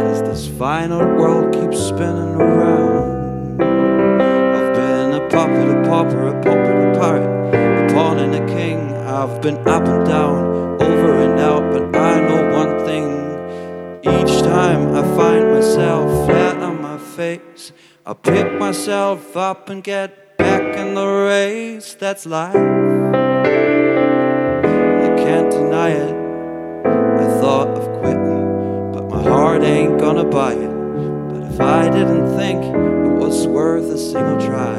Cause this fine old world keeps spinning around. I've been a popular pauper, a popular pirate, a pawn and a king. I've been up and down, over and out, but I know one thing. Each time I find myself flat on my face, I pick myself up and get back in the race. That's life. I can't deny it. I thought of quitting, but my heart ain't gonna buy it. But if I didn't think worth a single try,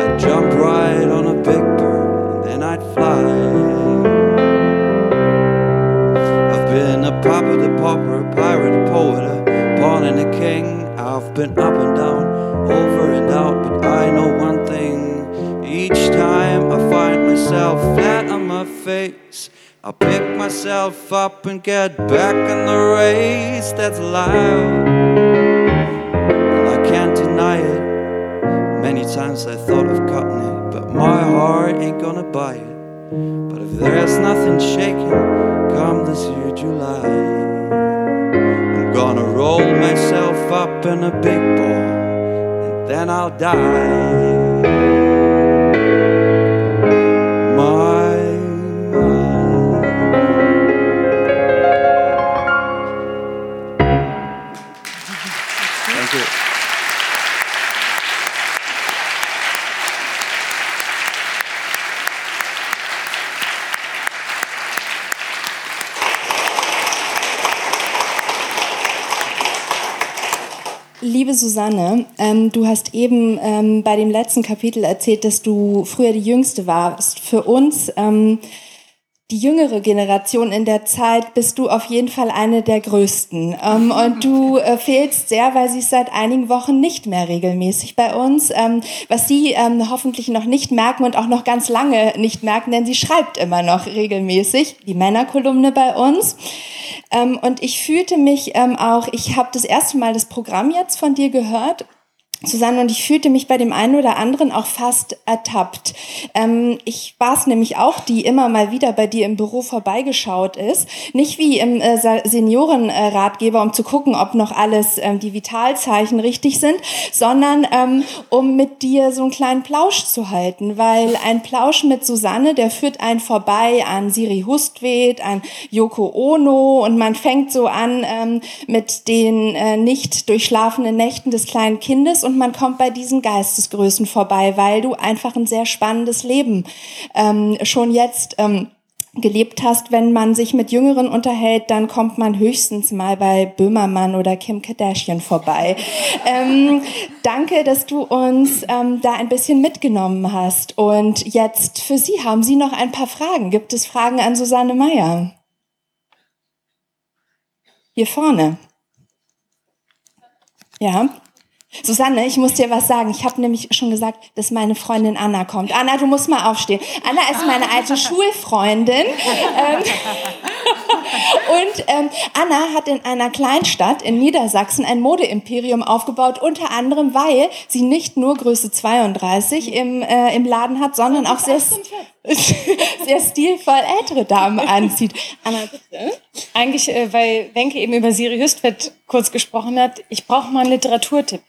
I'd jump right on a big bird and then I'd fly. I've been a puppet, a pauper, a pirate, a poet, a pawn and a king. I've been up and down, over and out, but I know one thing. Each time I find myself flat on my face, I pick myself up and get back in the race. That's life, times I thought of cutting it, but my heart ain't gonna buy it. But if there's nothing shaking, come this year, July. I'm gonna roll myself up in a big ball, and then I'll die. Susanne, ähm, du hast eben ähm, bei dem letzten Kapitel erzählt, dass du früher die Jüngste warst. Für uns, ähm, die jüngere Generation in der Zeit, bist du auf jeden Fall eine der Größten. Ähm, *laughs* und du äh, fehlst sehr, weil sie ist seit einigen Wochen nicht mehr regelmäßig bei uns. Ähm, was Sie ähm, hoffentlich noch nicht merken und auch noch ganz lange nicht merken, denn sie schreibt immer noch regelmäßig die Männerkolumne bei uns. Ähm, und ich fühlte mich ähm, auch, ich habe das erste Mal das Programm jetzt von dir gehört Susanne, und ich fühlte mich bei dem einen oder anderen auch fast ertappt. Ähm, ich war es nämlich auch, die immer mal wieder bei dir im Büro vorbeigeschaut ist. Nicht wie im äh, Seniorenratgeber, um zu gucken, ob noch alles ähm, die Vitalzeichen richtig sind, sondern ähm, um mit dir so einen kleinen Plausch zu halten. Weil ein Plausch mit Susanne, der führt einen vorbei an Siri Hustvedt, an Yoko Ono und man fängt so an ähm, mit den äh, nicht durchschlafenen Nächten des kleinen Kindes und man kommt bei diesen Geistesgrößen vorbei, weil du einfach ein sehr spannendes Leben ähm, schon jetzt ähm, gelebt hast. Wenn man sich mit Jüngeren unterhält, dann kommt man höchstens mal bei Böhmermann oder Kim Kardashian vorbei. ähm, danke, dass du uns ähm, da ein bisschen mitgenommen hast. Und jetzt für Sie haben Sie noch ein paar Fragen. Gibt es Fragen an Susanne Meyer? Hier vorne. Ja. Susanne, ich muss dir was sagen. Ich habe nämlich schon gesagt, dass meine Freundin Anna kommt. Anna, du musst mal aufstehen. Anna ist meine alte Schulfreundin. Ähm, *laughs* und ähm, Anna hat in einer Kleinstadt in Niedersachsen ein Modeimperium aufgebaut, unter anderem, weil sie nicht nur Größe 32 im, äh, im Laden hat, sondern auch sehr, *laughs* sehr stilvoll ältere Damen anzieht. Anna, bitte. Eigentlich, äh, weil Wenke eben über Siri Hüstvedt kurz gesprochen hat, ich brauche mal einen Literaturtipp.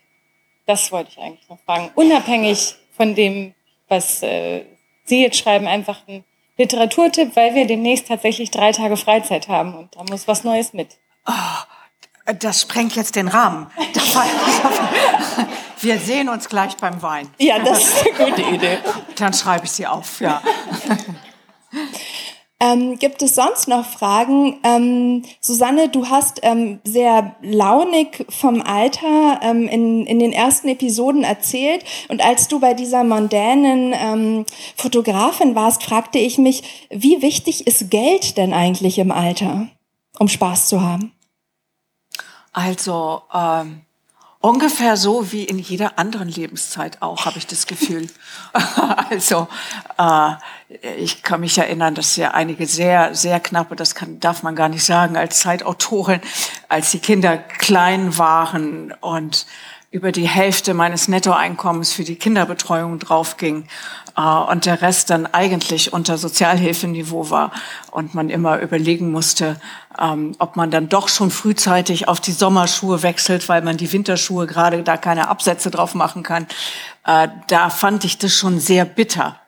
Das wollte ich eigentlich noch fragen. Unabhängig von dem, was äh, Sie jetzt schreiben, einfach ein Literaturtipp, weil wir demnächst tatsächlich drei Tage Freizeit haben und da muss was Neues mit. Oh, das sprengt jetzt den Rahmen. *laughs* Wir sehen uns gleich beim Wein. Ja, das ist eine gute Idee. Dann schreibe ich sie auf, ja. *laughs* Ähm, gibt es sonst noch Fragen? Ähm, Susanne, du hast ähm, sehr launig vom Alter ähm, in, in den ersten Episoden erzählt. Und als du bei dieser mondänen ähm, Fotografin warst, fragte ich mich, wie wichtig ist Geld denn eigentlich im Alter, um Spaß zu haben? Also, ähm, Ungefähr so wie in jeder anderen Lebenszeit auch, habe ich das Gefühl. *laughs* also äh, ich kann mich erinnern, dass ja einige sehr, sehr knappe, das kann, darf man gar nicht sagen, als Zeitautorin, als die Kinder klein waren und über die Hälfte meines Nettoeinkommens für die Kinderbetreuung draufging äh, und der Rest dann eigentlich unter Sozialhilfeniveau war und man immer überlegen musste, ähm, ob man dann doch schon frühzeitig auf die Sommerschuhe wechselt, weil man die Winterschuhe gerade da keine Absätze drauf machen kann. Äh, da fand ich das schon sehr bitter.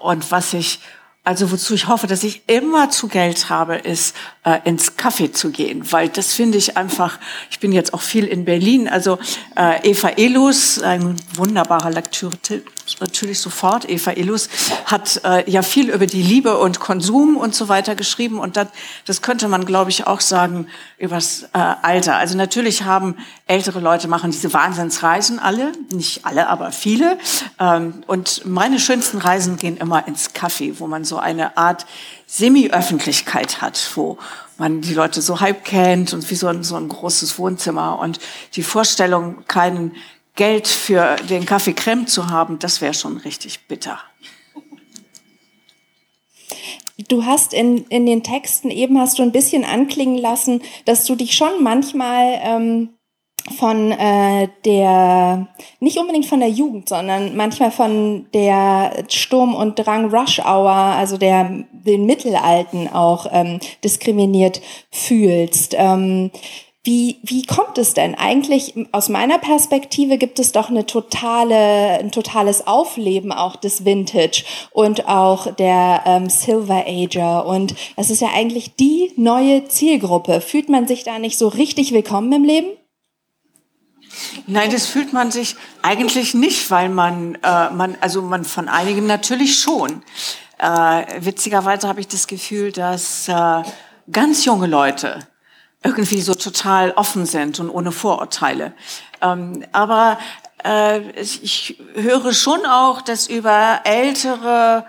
Und was ich also wozu ich hoffe, dass ich immer zu Geld habe, ist äh, ins Kaffee zu gehen, weil das finde ich einfach. Ich bin jetzt auch viel in Berlin. Also äh, Eva Elus, ein wunderbarer Lektüre-Tipp, natürlich sofort. Eva Elus hat äh, ja viel über die Liebe und Konsum und so weiter geschrieben und das, das könnte man, glaube ich, auch sagen übers äh, Alter. Also natürlich haben ältere Leute machen diese Wahnsinnsreisen alle, nicht alle, aber viele. Ähm, und meine schönsten Reisen gehen immer ins Kaffee, wo man so eine Art Semi-Öffentlichkeit hat, wo man die Leute so halb kennt und wie so ein, so ein großes Wohnzimmer. Und die Vorstellung, keinen Geld für den Kaffee Creme zu haben, das wäre schon richtig bitter. Du hast in, in den Texten eben hast du ein bisschen anklingen lassen, dass du dich schon manchmal ähm, von äh, der, nicht unbedingt von der Jugend, sondern manchmal von der Sturm- und Drang-Rush-Hour, also der, den Mittelalten auch ähm, diskriminiert fühlst. Ähm, wie, wie kommt es denn? Eigentlich aus meiner Perspektive gibt es doch eine totale, ein totales Aufleben auch des Vintage und auch der ähm, Silver Ager. Und es ist ja eigentlich die neue Zielgruppe. Fühlt man sich da nicht so richtig willkommen im Leben? Nein, das fühlt man sich eigentlich nicht, weil man, äh, man also man von einigen natürlich schon. Äh, witzigerweise habe ich das Gefühl, dass äh, ganz junge Leute irgendwie so total offen sind und ohne Vorurteile. Ähm, aber äh, ich höre schon auch, dass über ältere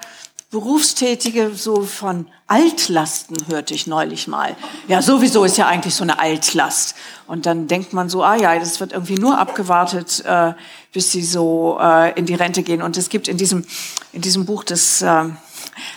Berufstätige so von Altlasten hörte ich neulich mal. Ja, sowieso ist ja eigentlich so eine Altlast. Und dann denkt man so, ah ja, das wird irgendwie nur abgewartet, äh, bis sie so äh, in die Rente gehen. Und es gibt in diesem, in diesem Buch das, äh,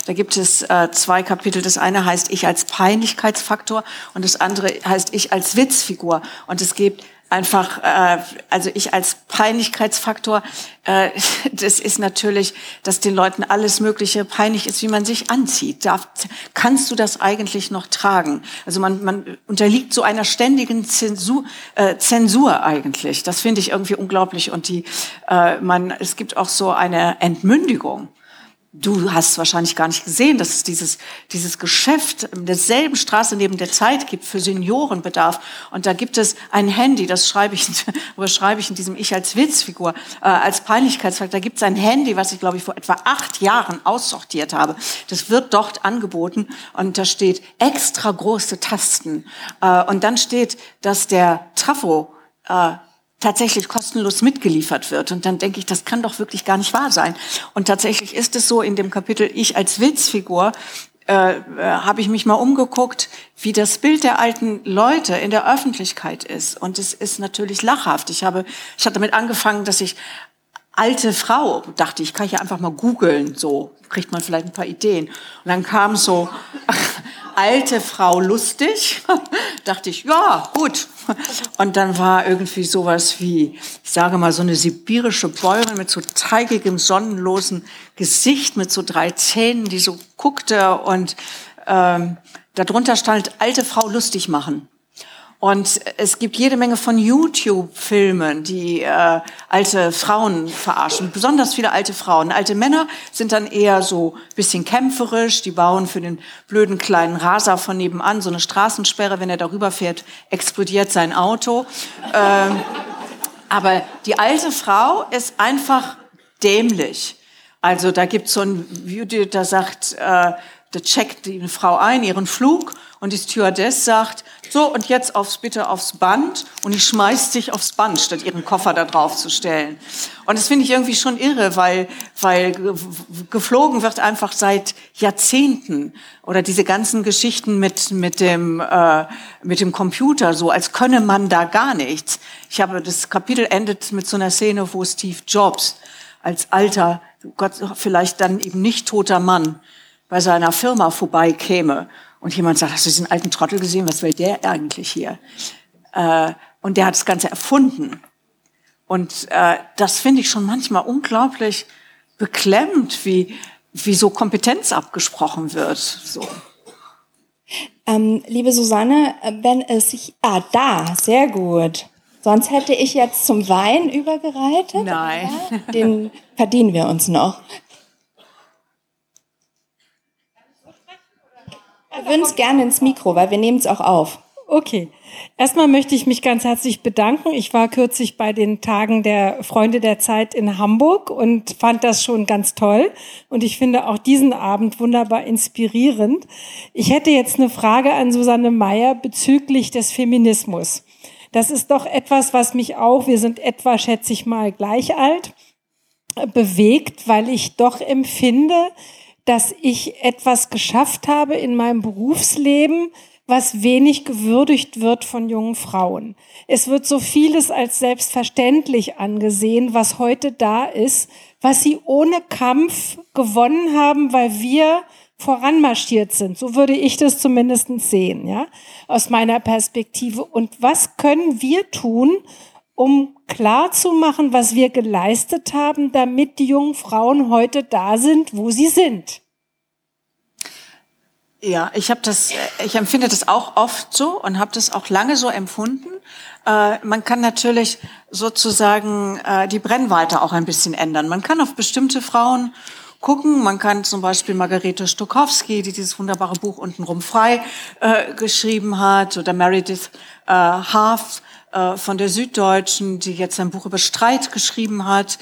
da gibt es äh, zwei Kapitel. Das eine heißt Ich als Peinlichkeitsfaktor und das andere heißt Ich als Witzfigur. Und es gibt einfach, äh, also ich als Peinlichkeitsfaktor, äh, *laughs* das ist natürlich, dass den Leuten alles Mögliche peinlich ist, wie man sich anzieht. Darf, kannst du das eigentlich noch tragen? Also man, man unterliegt so einer ständigen Zensur, äh, Zensur eigentlich. Das finde ich irgendwie unglaublich. Und die, äh, man, es gibt auch so eine Entmündigung. Du hast wahrscheinlich gar nicht gesehen, dass es dieses, dieses Geschäft in derselben Straße neben der Zeit gibt für Seniorenbedarf. Und da gibt es ein Handy, das schreibe ich, *laughs* oder schreibe ich in diesem Ich als Witzfigur, äh, als Peinlichkeitsfaktor. Da gibt es ein Handy, was ich, glaube ich, vor etwa acht Jahren aussortiert habe. Das wird dort angeboten und da steht extra große Tasten. Äh, und dann steht, dass der Trafo äh, tatsächlich kostenlos mitgeliefert wird. Und dann denke ich, das kann doch wirklich gar nicht wahr sein. Und tatsächlich ist es so in dem Kapitel Ich als Witzfigur, äh, äh, habe ich mich mal umgeguckt, wie das Bild der alten Leute in der Öffentlichkeit ist. Und es ist natürlich lachhaft. Ich habe, ich hatte damit angefangen, dass ich alte Frau dachte, ich kann hier einfach mal googeln, so kriegt man vielleicht ein paar Ideen. Und dann kam so alte Frau lustig, *laughs* dachte ich, ja, gut. Und dann war irgendwie sowas wie, ich sage mal, so eine sibirische Bäuerin mit so teigigem, sonnenlosen Gesicht, mit so drei Zähnen, die so guckte und ähm, darunter stand, alte Frau lustig machen. Und es gibt jede Menge von YouTube-Filmen, die äh, alte Frauen verarschen, besonders viele alte Frauen. Alte Männer sind dann eher so bisschen kämpferisch, die bauen für den blöden kleinen Raser von nebenan so eine Straßensperre, wenn er darüber fährt, explodiert sein Auto. Ähm, aber die alte Frau ist einfach dämlich. Also da gibt's so ein Video, da sagt, äh, da checkt die Frau ein, ihren Flug, und die Stewardess sagt, so, und jetzt aufs, bitte aufs Band. Und die schmeißt sich aufs Band, statt ihren Koffer da drauf zu stellen. Und das finde ich irgendwie schon irre, weil, weil geflogen wird einfach seit Jahrzehnten. Oder diese ganzen Geschichten mit, mit dem, äh, mit dem Computer, so als könne man da gar nichts. Ich habe, das Kapitel endet mit so einer Szene, wo Steve Jobs als alter, Gott, vielleicht dann eben nicht toter Mann bei seiner Firma vorbeikäme und jemand sagt, hast du diesen alten Trottel gesehen? Was will der eigentlich hier? Äh, und der hat das Ganze erfunden. Und äh, das finde ich schon manchmal unglaublich beklemmt, wie, wie so Kompetenz abgesprochen wird. So. Ähm, liebe Susanne, wenn es sich, ah, da, sehr gut. Sonst hätte ich jetzt zum Wein übergereitet. Nein. Den verdienen wir uns noch. Es gerne ins Mikro, weil wir nehmen es auch auf. Okay. Erstmal möchte ich mich ganz herzlich bedanken. Ich war kürzlich bei den Tagen der Freunde der Zeit in Hamburg und fand das schon ganz toll. Und ich finde auch diesen Abend wunderbar inspirierend. Ich hätte jetzt eine Frage an Susanne Meyer bezüglich des Feminismus. Das ist doch etwas, was mich auch, wir sind etwa, schätze ich mal, gleich alt, bewegt, weil ich doch empfinde, dass ich etwas geschafft habe in meinem Berufsleben, was wenig gewürdigt wird von jungen Frauen. Es wird so vieles als selbstverständlich angesehen, was heute da ist, was sie ohne Kampf gewonnen haben, weil wir voranmarschiert sind. So würde ich das zumindest sehen, ja, aus meiner Perspektive. Und was können wir tun, um klar zu machen, was wir geleistet haben, damit die jungen Frauen heute da sind, wo sie sind. Ja, ich habe das, ich empfinde das auch oft so und habe das auch lange so empfunden. Äh, man kann natürlich sozusagen äh, die Brennweite auch ein bisschen ändern. Man kann auf bestimmte Frauen gucken. Man kann zum Beispiel Margarete Stokowski, die dieses wunderbare Buch Untenrum frei äh, geschrieben hat, oder Meredith äh, Half äh, von der Süddeutschen, die jetzt ein Buch über Streit geschrieben hat.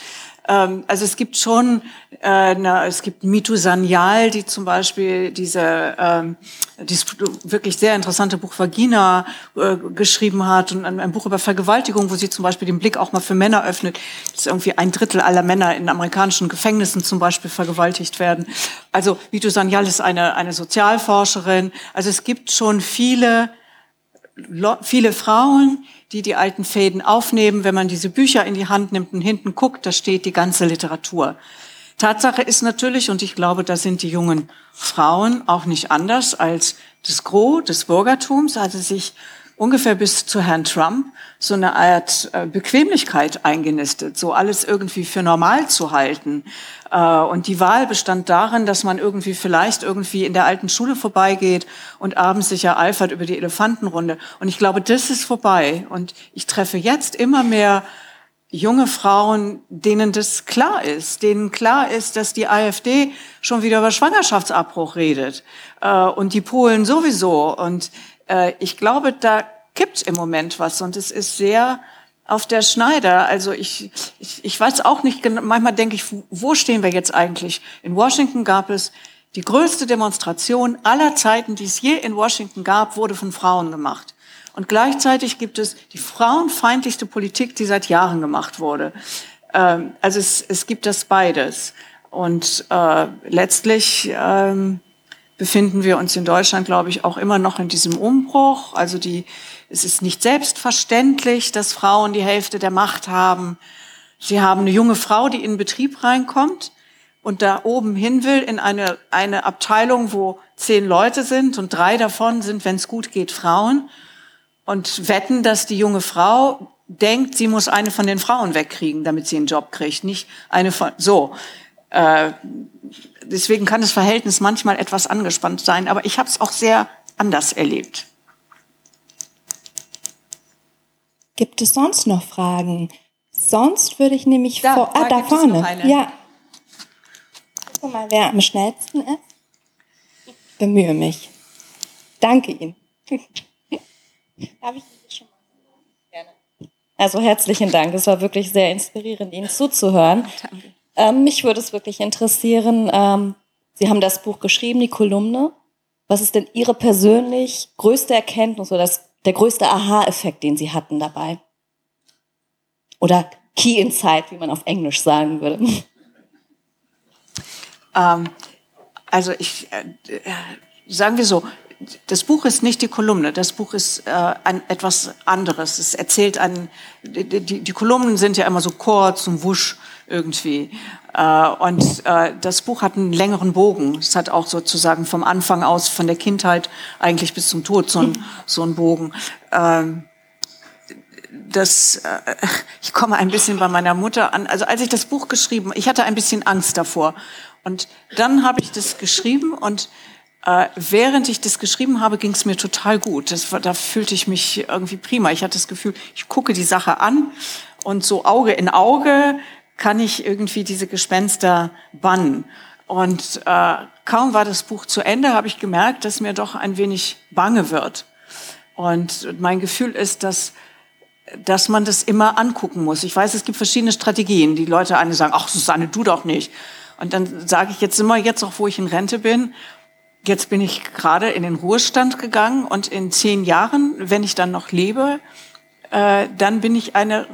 Ähm, also es gibt schon, äh, es gibt Mitu Sanyal, die zum Beispiel diese ähm, dieses wirklich sehr interessante Buch Vagina äh, geschrieben hat und ein, ein, Buch über Vergewaltigung, wo sie zum Beispiel den Blick auch mal für Männer öffnet, dass irgendwie ein Drittel aller Männer in amerikanischen Gefängnissen zum Beispiel vergewaltigt werden. Also Mitu Sanyal ist eine, eine Sozialforscherin. Also es gibt schon viele viele Frauen, die die alten Fäden aufnehmen. Wenn man diese Bücher in die Hand nimmt und hinten guckt, da steht die ganze Literatur. Tatsache ist natürlich, und ich glaube, da sind die jungen Frauen auch nicht anders als das Gros des Bürgertums, also sich ungefähr bis zu Herrn Trump so eine Art äh, Bequemlichkeit eingenistet, so alles irgendwie für normal zu halten. Äh, und die Wahl bestand darin, dass man irgendwie vielleicht irgendwie in der alten Schule vorbeigeht und abends sich ereifert über die Elefantenrunde. Und ich glaube, das ist vorbei. Und ich treffe jetzt immer mehr junge Frauen, denen das klar ist, denen klar ist, dass die AfD schon wieder über Schwangerschaftsabbruch redet äh, und die Polen sowieso. Und äh, ich glaube, da gibt im Moment was und es ist sehr auf der Schneider. Also ich, ich, ich weiß auch nicht genau, manchmal denke ich, wo stehen wir jetzt eigentlich? In Washington gab es die größte Demonstration aller Zeiten, die es je in Washington gab, wurde von Frauen gemacht. Und gleichzeitig gibt es die frauenfeindlichste Politik, die seit Jahren gemacht wurde. Ähm, also es, es gibt das beides. Und äh, letztlich ähm, befinden wir uns in Deutschland, glaube ich, auch immer noch in diesem Umbruch. Also die, es ist nicht selbstverständlich, dass Frauen die Hälfte der Macht haben. Sie haben eine junge Frau, die in den Betrieb reinkommt und da oben hin will in eine, eine Abteilung, wo zehn Leute sind und drei davon sind, wenn es gut geht, Frauen und wetten, dass die junge Frau denkt, sie muss eine von den Frauen wegkriegen, damit sie einen Job kriegt, nicht eine von so. Äh, deswegen kann das Verhältnis manchmal etwas angespannt sein, aber ich habe es auch sehr anders erlebt. Gibt es sonst noch Fragen? Sonst würde ich nämlich Da, vor. da Ah, da vorne. Ja. Guck mal, wer am schnellsten ist. Ich bemühe mich. Danke Ihnen. *laughs* Darf ich Sie schon mal? Also herzlichen Dank. Es war wirklich sehr inspirierend, Ihnen zuzuhören. Ähm, mich würde es wirklich interessieren, ähm, Sie haben das Buch geschrieben, die Kolumne. Was ist denn Ihre persönlich größte Erkenntnis oder das, der größte Aha-Effekt, den Sie hatten dabei? Oder Key Insight, wie man auf Englisch sagen würde. Ähm, also ich, äh, äh, sagen wir so, das Buch ist nicht die Kolumne, das Buch ist äh, ein, etwas anderes. Es erzählt ein, die, die, Kolumnen sind ja immer so kurz und wusch irgendwie. Äh, und äh, das Buch hat einen längeren Bogen. Es hat auch sozusagen vom Anfang aus, von der Kindheit eigentlich bis zum Tod so ein, so ein Bogen. Ähm, das, äh, *laughs* ich komme ein bisschen bei meiner Mutter an. Also als ich das Buch geschrieben, ich hatte ein bisschen Angst davor. Und dann habe ich das geschrieben und äh, während ich das geschrieben habe, ging es mir total gut. Das, war- da fühlte ich mich irgendwie prima. Ich hatte das Gefühl, ich gucke die Sache an und so Auge in Auge kann ich irgendwie diese Gespenster bannen. Und äh, kaum war das Buch zu Ende, habe ich gemerkt, dass mir doch ein wenig bange wird. Und mein Gefühl ist, dass dass man das immer angucken muss. Ich weiß, es gibt verschiedene Strategien. Die Leute eine sagen, ach Susanne, du doch nicht. Und dann sage ich jetzt immer, jetzt auch wo ich in Rente bin, jetzt bin ich gerade in den Ruhestand gegangen und in zehn Jahren, wenn ich dann noch lebe, äh, dann bin ich eine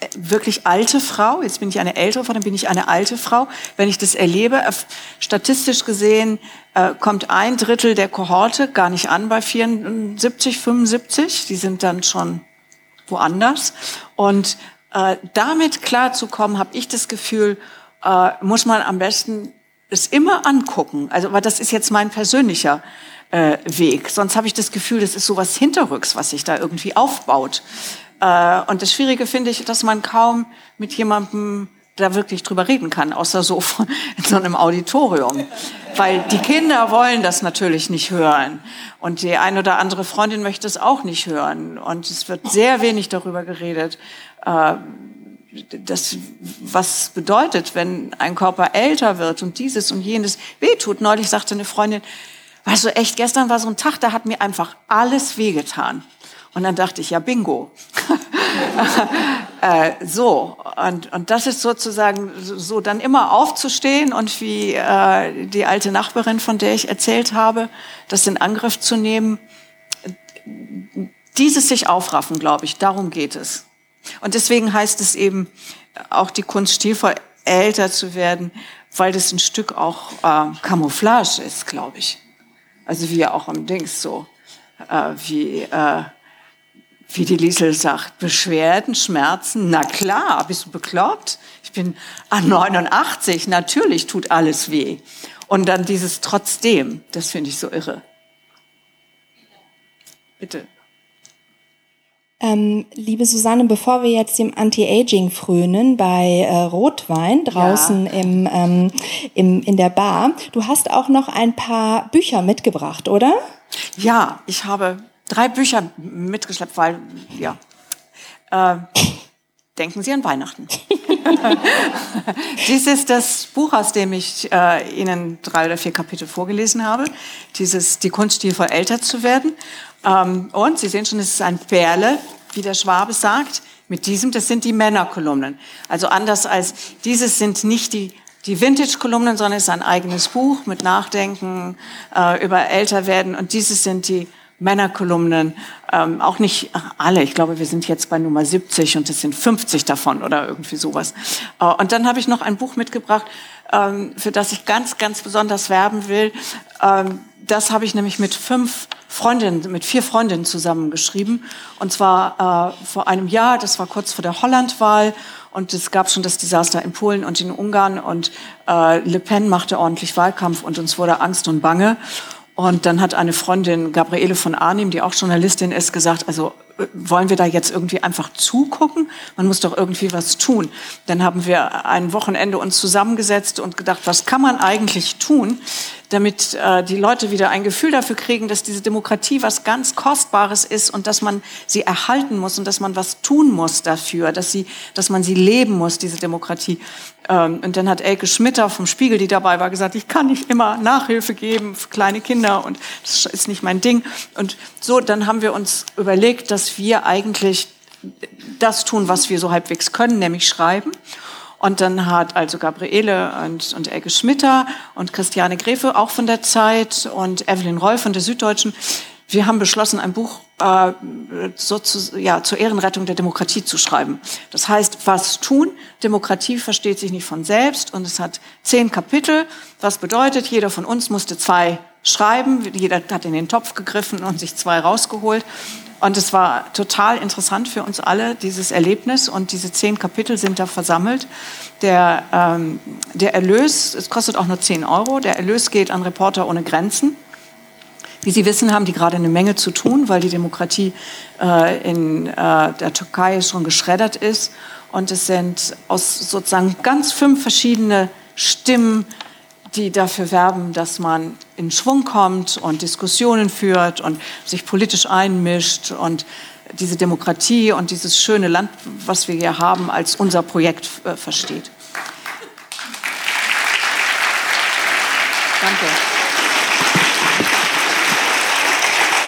äh, wirklich alte Frau, jetzt bin ich eine ältere Frau, dann bin ich eine alte Frau. Wenn ich das erlebe, äh, statistisch gesehen äh, kommt ein Drittel der Kohorte gar nicht an bei 74, 75. Die sind dann schon woanders. Und äh, damit klarzukommen, habe ich das Gefühl, äh, muss man am besten es immer angucken. Also, aber das ist jetzt mein persönlicher äh, Weg. Sonst habe ich das Gefühl, das ist sowas hinterrücks, was sich da irgendwie aufbaut. Äh, und das Schwierige finde ich, dass man kaum mit jemandem da wirklich drüber reden kann, außer so *laughs* von, in so einem Auditorium. Weil die Kinder wollen das natürlich nicht hören. Und die ein oder andere Freundin möchte es auch nicht hören. Und es wird sehr wenig darüber geredet, äh, das, was bedeutet, wenn ein Körper älter wird und dieses und jenes wehtut. Neulich sagte eine Freundin, weißt du, echt, gestern war so ein Tag, da hat mir einfach alles wehgetan. Und dann dachte ich, ja, bingo. *laughs* äh, so, und, und das ist sozusagen so, dann immer aufzustehen und wie äh, die alte Nachbarin, von der ich erzählt habe, das in Angriff zu nehmen. Dieses sich aufraffen, glaube ich, darum geht es. Und deswegen heißt es eben auch die Kunst stilvoll älter zu werden, weil das ein Stück auch äh, Camouflage ist, glaube ich. Also wie ja auch im Dings so, äh, wie, äh, wie die Liesel sagt, Beschwerden, Schmerzen, na klar, bist du bekloppt? Ich bin ah, 89, natürlich tut alles weh. Und dann dieses trotzdem, das finde ich so irre. Bitte. Ähm, liebe Susanne, bevor wir jetzt dem Anti-Aging frönen bei äh, Rotwein draußen Ja. im, ähm, im, in der Bar, du hast auch noch ein paar Bücher mitgebracht, oder? Ja, ich habe drei Bücher mitgeschleppt, weil, ja, äh, denken Sie an Weihnachten. *laughs* Dies ist das Buch, aus dem ich äh, Ihnen drei oder vier Kapitel vorgelesen habe. Dieses Die Kunst, stilvoll älter zu werden. Ähm, und Sie sehen schon, es ist ein Perle, wie der Schwabe sagt. Mit diesem, das sind die Männerkolumnen. Also anders als dieses sind nicht die die Vintage-Kolumnen, sondern es ist ein eigenes Buch mit Nachdenken äh, über Älterwerden. Und dieses sind die Männerkolumnen, ähm, auch nicht alle. Ich glaube, wir sind jetzt bei Nummer 70 und es sind 50 davon oder irgendwie sowas. Äh, und dann habe ich noch ein Buch mitgebracht, ähm, für das ich ganz, ganz besonders werben will. Ähm, das habe ich nämlich mit fünf Freundinnen, mit vier Freundinnen zusammengeschrieben. Und zwar äh, vor einem Jahr, das war kurz vor der Hollandwahl. Und es gab schon das Desaster in Polen und in Ungarn. Und äh, Le Pen machte ordentlich Wahlkampf und uns wurde Angst und Bange. Und dann hat eine Freundin, Gabriele von Arnim, die auch Journalistin ist, gesagt, also wollen wir da jetzt irgendwie einfach zugucken? Man muss doch irgendwie was tun. Dann haben wir ein Wochenende uns zusammengesetzt und gedacht, was kann man eigentlich tun, damit äh, die Leute wieder ein Gefühl dafür kriegen, dass diese Demokratie was ganz Kostbares ist und dass man sie erhalten muss und dass man was tun muss dafür, dass, sie, dass man sie leben muss, diese Demokratie. Ähm, und dann hat Elke Schmitter vom Spiegel, die dabei war, gesagt, ich kann nicht immer Nachhilfe geben für kleine Kinder und das ist nicht mein Ding. Und so, dann haben wir uns überlegt, dass wir eigentlich das tun, was wir so halbwegs können, nämlich schreiben. Und dann hat also Gabriele und, und Elke Schmitter und Christiane Grefe auch von der Zeit und Evelyn Roll von der Süddeutschen, wir haben beschlossen, ein Buch äh, so zu, ja, zur Ehrenrettung der Demokratie zu schreiben. Das heißt, was tun? Demokratie versteht sich nicht von selbst und es hat zehn Kapitel. Was bedeutet, jeder von uns musste zwei schreiben. Jeder hat in den Topf gegriffen und sich zwei rausgeholt. Und es war total interessant für uns alle, dieses Erlebnis. Und diese zehn Kapitel sind da versammelt. Der, ähm, der Erlös, es kostet auch nur zehn Euro, der Erlös geht an Reporter ohne Grenzen. Wie Sie wissen, haben die gerade eine Menge zu tun, weil die Demokratie äh, in äh, der Türkei schon geschreddert ist. Und es sind aus sozusagen ganz fünf verschiedene Stimmen die dafür werben, dass man in Schwung kommt und Diskussionen führt und sich politisch einmischt und diese Demokratie und dieses schöne Land, was wir hier haben, als unser Projekt äh, versteht. Danke.